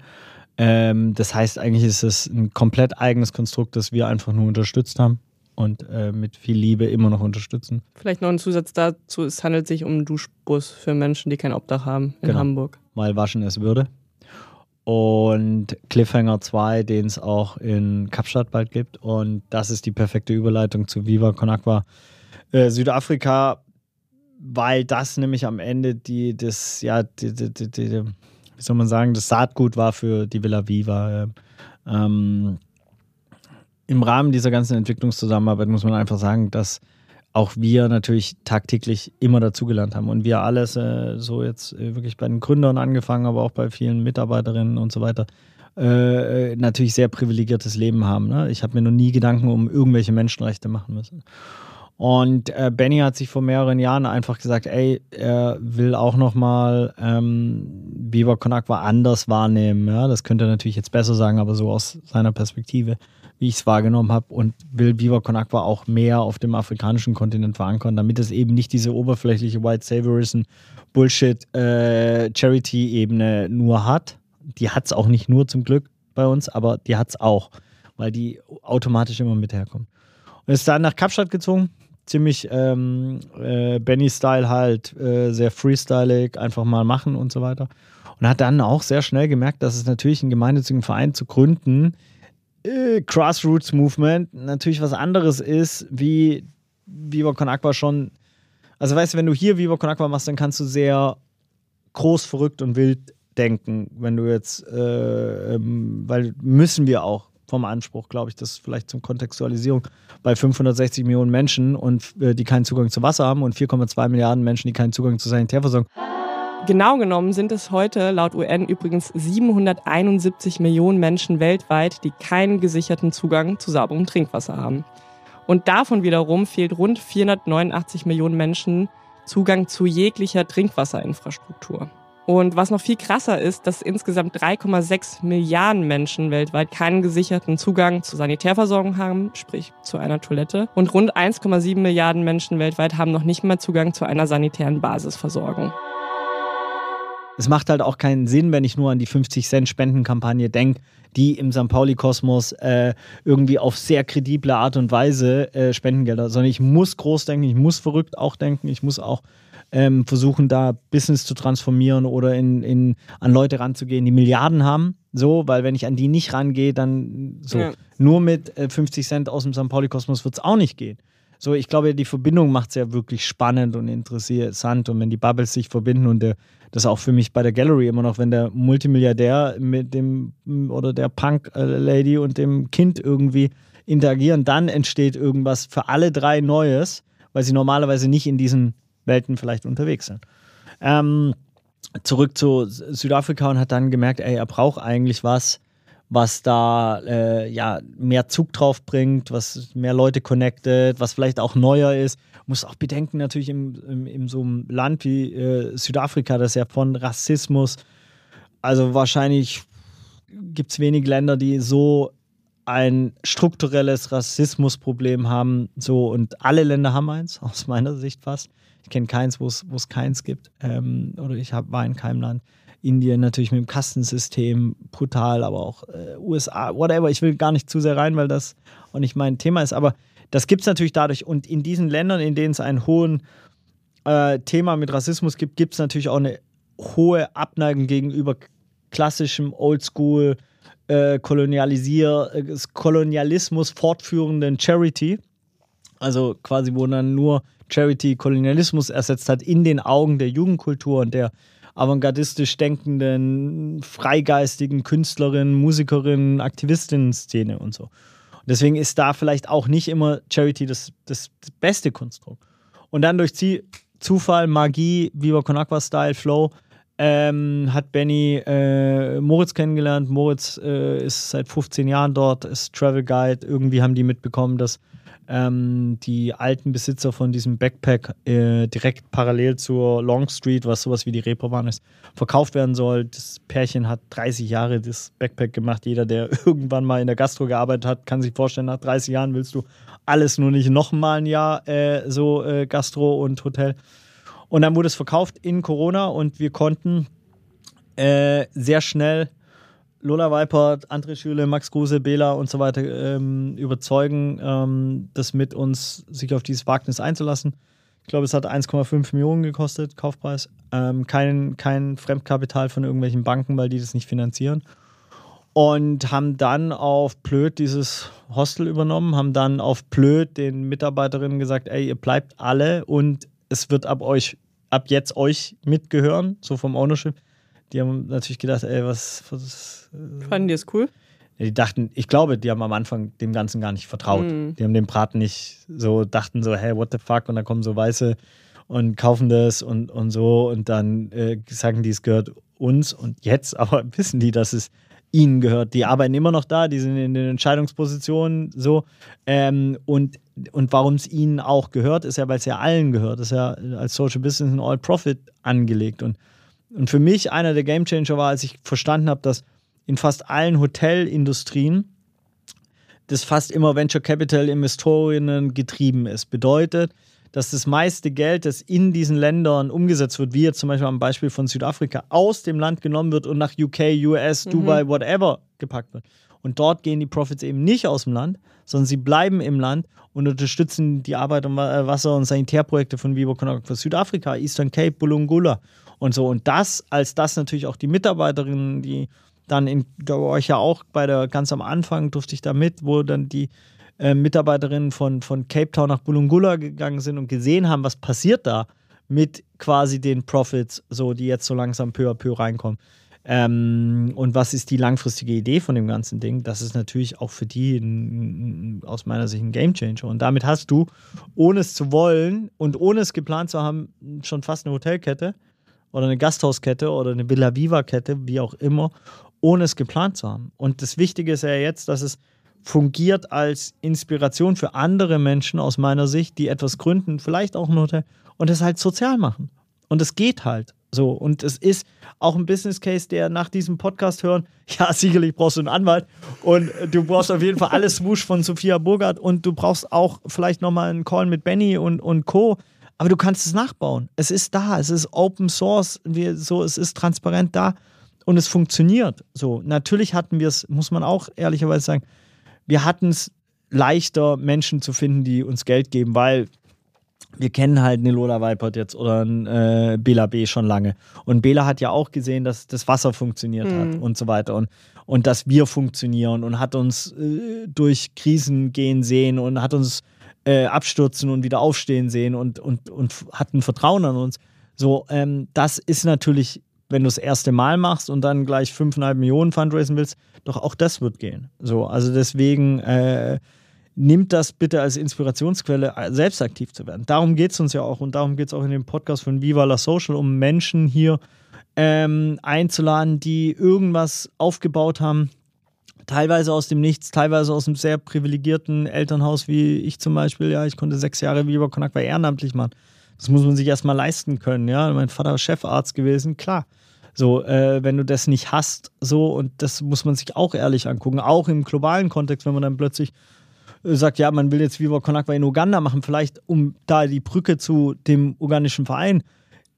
Ähm, das heißt, eigentlich ist es ein komplett eigenes Konstrukt, das wir einfach nur unterstützt haben und äh, mit viel Liebe immer noch unterstützen. Vielleicht noch ein Zusatz dazu: Es handelt sich um einen Duschbus für Menschen, die kein Obdach haben in genau. Hamburg. Weil waschen es würde. Und Cliffhanger 2, den es auch in Kapstadt bald gibt. Und das ist die perfekte Überleitung zu Viva Con Agua äh, Südafrika, weil das nämlich am Ende die, das, ja, die, die, die, wie soll man sagen, das Saatgut war für die Villa Viva. Ähm, im Rahmen dieser ganzen Entwicklungszusammenarbeit muss man einfach sagen, dass auch wir natürlich tagtäglich immer dazugelernt haben und wir alles äh, so jetzt äh, wirklich bei den Gründern angefangen, aber auch bei vielen Mitarbeiterinnen und so weiter äh, natürlich sehr privilegiertes Leben haben. Ne? Ich habe mir noch nie Gedanken um irgendwelche Menschenrechte machen müssen. Und äh, Benny hat sich vor mehreren Jahren einfach gesagt, ey, er will auch nochmal ähm, Con Agua anders wahrnehmen. Ja? Das könnte er natürlich jetzt besser sagen, aber so aus seiner Perspektive wie ich es wahrgenommen habe, und will Con Agua auch mehr auf dem afrikanischen Kontinent verankern, damit es eben nicht diese oberflächliche White Saviorism Bullshit äh, Charity-Ebene nur hat. Die hat es auch nicht nur zum Glück bei uns, aber die hat es auch, weil die automatisch immer mit herkommt. Und ist dann nach Kapstadt gezogen, ziemlich ähm, äh, Benny-Style halt, äh, sehr freestylig, einfach mal machen und so weiter. Und hat dann auch sehr schnell gemerkt, dass es natürlich einen gemeinnützigen Verein zu gründen äh, Grassroots Movement natürlich was anderes ist, wie Viva Con Aqua schon. Also weißt du, wenn du hier Viva Con Aqua machst, dann kannst du sehr groß, verrückt und wild denken. Wenn du jetzt, äh, ähm, weil müssen wir auch vom Anspruch, glaube ich, das vielleicht zum Kontextualisierung, bei 560 Millionen Menschen und äh, die keinen Zugang zu Wasser haben und 4,2 Milliarden Menschen, die keinen Zugang zu Sanitärversorgung haben Genau genommen sind es heute laut UN übrigens 771 Millionen Menschen weltweit, die keinen gesicherten Zugang zu sauberem Trinkwasser haben. Und davon wiederum fehlt rund 489 Millionen Menschen Zugang zu jeglicher Trinkwasserinfrastruktur. Und was noch viel krasser ist, dass insgesamt 3,6 Milliarden Menschen weltweit keinen gesicherten Zugang zur Sanitärversorgung haben, sprich zu einer Toilette. Und rund 1,7 Milliarden Menschen weltweit haben noch nicht mal Zugang zu einer sanitären Basisversorgung es macht halt auch keinen Sinn, wenn ich nur an die 50-Cent-Spendenkampagne denke, die im St. Pauli-Kosmos äh, irgendwie auf sehr kredible Art und Weise äh, Spendengelder, sondern ich muss groß denken, ich muss verrückt auch denken, ich muss auch ähm, versuchen, da Business zu transformieren oder in, in, an Leute ranzugehen, die Milliarden haben. So, weil wenn ich an die nicht rangehe, dann so ja. nur mit äh, 50 Cent aus dem St. Pauli-Kosmos wird es auch nicht gehen. So, ich glaube, die Verbindung macht es ja wirklich spannend und interessant. Und wenn die Bubbles sich verbinden und der, das auch für mich bei der Gallery immer noch, wenn der Multimilliardär mit dem oder der Punk-Lady und dem Kind irgendwie interagieren, dann entsteht irgendwas für alle drei Neues, weil sie normalerweise nicht in diesen Welten vielleicht unterwegs sind. Ähm, zurück zu Südafrika und hat dann gemerkt, ey, er braucht eigentlich was, was da äh, ja mehr Zug drauf bringt, was mehr Leute connectet, was vielleicht auch neuer ist. Muss auch bedenken, natürlich in, in, in so einem Land wie äh, Südafrika, das ja von Rassismus, also wahrscheinlich gibt es wenig Länder, die so ein strukturelles Rassismusproblem haben. So, und alle Länder haben eins, aus meiner Sicht fast. Ich kenne keins, wo es keins gibt. Ähm, oder ich hab, war in keinem Land. Indien natürlich mit dem Kastensystem brutal, aber auch äh, USA, whatever. Ich will gar nicht zu sehr rein, weil das auch nicht mein Thema ist. Aber das gibt es natürlich dadurch. Und in diesen Ländern, in denen es ein hohes äh, Thema mit Rassismus gibt, gibt es natürlich auch eine hohe Abneigung gegenüber klassischem Oldschool äh, Kolonialisier, äh, Kolonialismus fortführenden Charity. Also quasi, wo dann nur Charity Kolonialismus ersetzt hat in den Augen der Jugendkultur und der avantgardistisch denkenden, freigeistigen Künstlerinnen, Musikerinnen, Aktivistinnen-Szene und so. deswegen ist da vielleicht auch nicht immer Charity das, das, das beste Konstrukt. Und dann durch Zufall, Magie, Viva Con Aqua Style, Flow, ähm, hat Benny äh, Moritz kennengelernt. Moritz äh, ist seit 15 Jahren dort, ist Travel Guide. Irgendwie haben die mitbekommen, dass ähm, die alten Besitzer von diesem Backpack äh, direkt parallel zur Long Street, was sowas wie die Reeperbahn ist, verkauft werden soll. Das Pärchen hat 30 Jahre das Backpack gemacht. Jeder, der irgendwann mal in der Gastro gearbeitet hat, kann sich vorstellen, nach 30 Jahren willst du alles nur nicht nochmal ein Jahr äh, so äh, Gastro und Hotel. Und dann wurde es verkauft in Corona und wir konnten äh, sehr schnell Lola Weipert, André Schüle, Max Kruse, Bela und so weiter ähm, überzeugen, ähm, das mit uns sich auf dieses Wagnis einzulassen. Ich glaube, es hat 1,5 Millionen gekostet, Kaufpreis. Ähm, kein, kein Fremdkapital von irgendwelchen Banken, weil die das nicht finanzieren. Und haben dann auf Plöd dieses Hostel übernommen, haben dann auf Plöd den Mitarbeiterinnen gesagt, ey, ihr bleibt alle und es wird ab euch, ab jetzt euch mitgehören, so vom Ownership. Die haben natürlich gedacht, ey, was. was Fanden die es cool? Die dachten, ich glaube, die haben am Anfang dem Ganzen gar nicht vertraut. Mhm. Die haben dem Braten nicht so, dachten so, hey, what the fuck? Und dann kommen so Weiße und kaufen das und, und so und dann äh, sagen die, es gehört uns und jetzt aber wissen die, dass es ihnen gehört. Die arbeiten immer noch da, die sind in den Entscheidungspositionen so. Ähm, und, und warum es ihnen auch gehört, ist ja, weil es ja allen gehört. Das ist ja als Social Business ein All-Profit angelegt. Und, und für mich einer der Game Changer war, als ich verstanden habe, dass in fast allen Hotelindustrien das fast immer Venture Capital Investorinnen getrieben ist. Bedeutet, dass das meiste Geld, das in diesen Ländern umgesetzt wird, wie jetzt zum Beispiel am Beispiel von Südafrika, aus dem Land genommen wird und nach UK, US, Dubai, whatever gepackt wird. Und dort gehen die Profits eben nicht aus dem Land, sondern sie bleiben im Land und unterstützen die Arbeit um äh, Wasser- und Sanitärprojekte von Vivo Con Agua für Südafrika, Eastern Cape, Bulungula und so. Und das, als das natürlich auch die Mitarbeiterinnen, die dann in, da war ich ja auch bei der, ganz am Anfang durfte ich da mit, wo dann die äh, Mitarbeiterinnen von, von Cape Town nach Bulungula gegangen sind und gesehen haben, was passiert da mit quasi den Profits, so die jetzt so langsam peu à peu reinkommen. Ähm, und was ist die langfristige Idee von dem ganzen Ding? Das ist natürlich auch für die ein, aus meiner Sicht ein Gamechanger. Und damit hast du, ohne es zu wollen und ohne es geplant zu haben, schon fast eine Hotelkette oder eine Gasthauskette oder eine Villa Viva Kette, wie auch immer, ohne es geplant zu haben. Und das Wichtige ist ja jetzt, dass es fungiert als Inspiration für andere Menschen aus meiner Sicht, die etwas gründen, vielleicht auch ein Hotel und es halt sozial machen. Und es geht halt so. Und es ist auch ein Business Case, der nach diesem Podcast hören, ja, sicherlich brauchst du einen Anwalt und du brauchst auf jeden Fall alles Swoosh von Sophia Burgert und du brauchst auch vielleicht nochmal einen Call mit Benny und, und Co. Aber du kannst es nachbauen. Es ist da, es ist Open Source, wir, so, es ist transparent da und es funktioniert. So, natürlich hatten wir es, muss man auch ehrlicherweise sagen, wir hatten es leichter, Menschen zu finden, die uns Geld geben, weil wir kennen halt eine Lola Weipert jetzt oder ein äh, Bela B schon lange. Und Bela hat ja auch gesehen, dass das Wasser funktioniert hat und so weiter. Und, und dass wir funktionieren und hat uns äh, durch Krisen gehen sehen und hat uns äh, abstürzen und wieder aufstehen sehen und, und, und hat ein Vertrauen an uns. So, ähm, das ist natürlich, wenn du das erste Mal machst und dann gleich 5,5 Millionen fundraisen willst, doch auch das wird gehen. So, also deswegen äh, nimmt das bitte als Inspirationsquelle, äh, selbst aktiv zu werden. Darum geht es uns ja auch und darum geht es auch in dem Podcast von Viva la Social, um Menschen hier ähm, einzuladen, die irgendwas aufgebaut haben, teilweise aus dem Nichts, teilweise aus einem sehr privilegierten Elternhaus, wie ich zum Beispiel. Ja, ich konnte sechs Jahre Viva Con Agua ehrenamtlich machen. Das muss man sich erstmal leisten können. Ja, mein Vater war Chefarzt gewesen, klar. So, äh, wenn du das nicht hast, so, und das muss man sich auch ehrlich angucken, auch im globalen Kontext, wenn man dann plötzlich äh, sagt, ja, man will jetzt Viva Con Agua in Uganda machen, vielleicht um da die Brücke zu dem ugandischen Verein.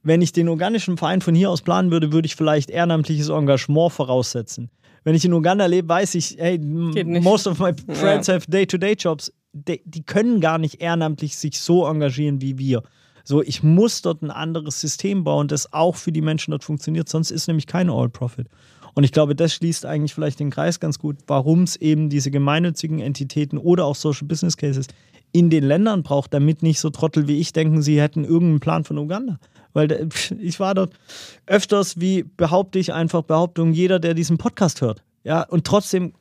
Wenn ich den ugandischen Verein von hier aus planen würde, würde ich vielleicht ehrenamtliches Engagement voraussetzen. Wenn ich in Uganda lebe, weiß ich, hey, most of my friends have Day-to-Day-Jobs. Die, die können gar nicht ehrenamtlich sich so engagieren wie wir. So, ich muss dort ein anderes System bauen, das auch für die Menschen dort funktioniert, sonst ist nämlich kein All-Profit. Und ich glaube, das schließt eigentlich vielleicht den Kreis ganz gut, warum es eben diese gemeinnützigen Entitäten oder auch Social Business Cases in den Ländern braucht, damit nicht so Trottel wie ich denken, sie hätten irgendeinen Plan von Uganda. Weil pf, ich war dort öfters, wie behaupte ich einfach Behauptungen, jeder, der diesen Podcast hört. Ja, und trotzdem,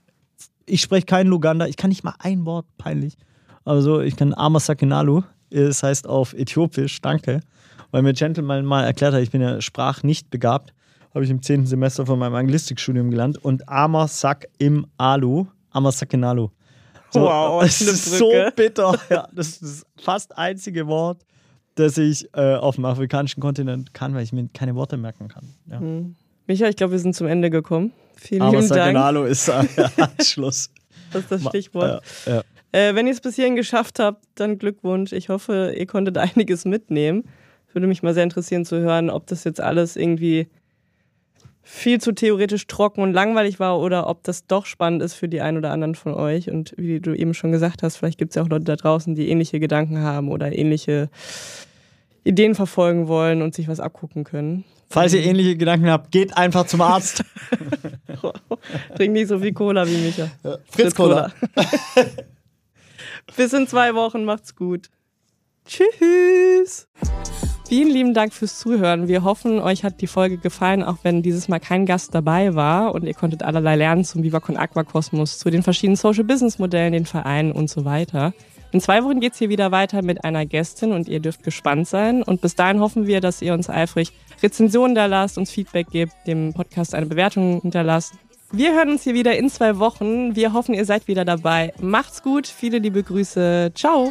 ich spreche kein Luganda, ich kann nicht mal ein Wort, peinlich. Also ich kann Ama Sakinalu, es heißt auf Äthiopisch, danke, weil mir Gentleman mal erklärt hat, ich bin ja sprach nicht begabt, habe ich im 10. Semester von meinem Anglistikstudium gelernt und Ama Sak im Alu, Ama Sakinalu. Wow, das ist so bitter. Ja, das ist das fast einzige Wort, das ich äh, auf dem afrikanischen Kontinent kann, weil ich mir keine Worte merken kann. Ja. Micha, ich glaube, wir sind zum Ende gekommen. Vielen Aber lieben Dank. Saganalo ist äh, Schluss. Das ist das Stichwort. Ja, ja. Äh, wenn ihr es bis hierhin geschafft habt, dann Glückwunsch. Ich hoffe, ihr konntet einiges mitnehmen. Würde mich mal sehr interessieren zu hören, ob das jetzt alles irgendwie viel zu theoretisch trocken und langweilig war oder ob das doch spannend ist für die einen oder anderen von euch. Und wie du eben schon gesagt hast, vielleicht gibt es ja auch Leute da draußen, die ähnliche Gedanken haben oder ähnliche Ideen verfolgen wollen und sich was abgucken können. Falls ihr ähnliche Gedanken habt, geht einfach zum Arzt. Trink nicht so viel Cola wie Micha. Ja, Fritz Cola. Bis in zwei Wochen, macht's gut. Tschüss. Vielen lieben Dank fürs Zuhören. Wir hoffen, euch hat die Folge gefallen, auch wenn dieses Mal kein Gast dabei war und ihr konntet allerlei lernen zum VivaCon Aquakosmos, zu den verschiedenen Social Business Modellen, den Vereinen und so weiter. In zwei Wochen geht's hier wieder weiter mit einer Gästin und ihr dürft gespannt sein. Und bis dahin hoffen wir, dass ihr uns eifrig Rezensionen da lasst, uns Feedback gebt, dem Podcast eine Bewertung hinterlasst. Wir hören uns hier wieder in zwei Wochen. Wir hoffen, ihr seid wieder dabei. Macht's gut, viele liebe Grüße. Ciao.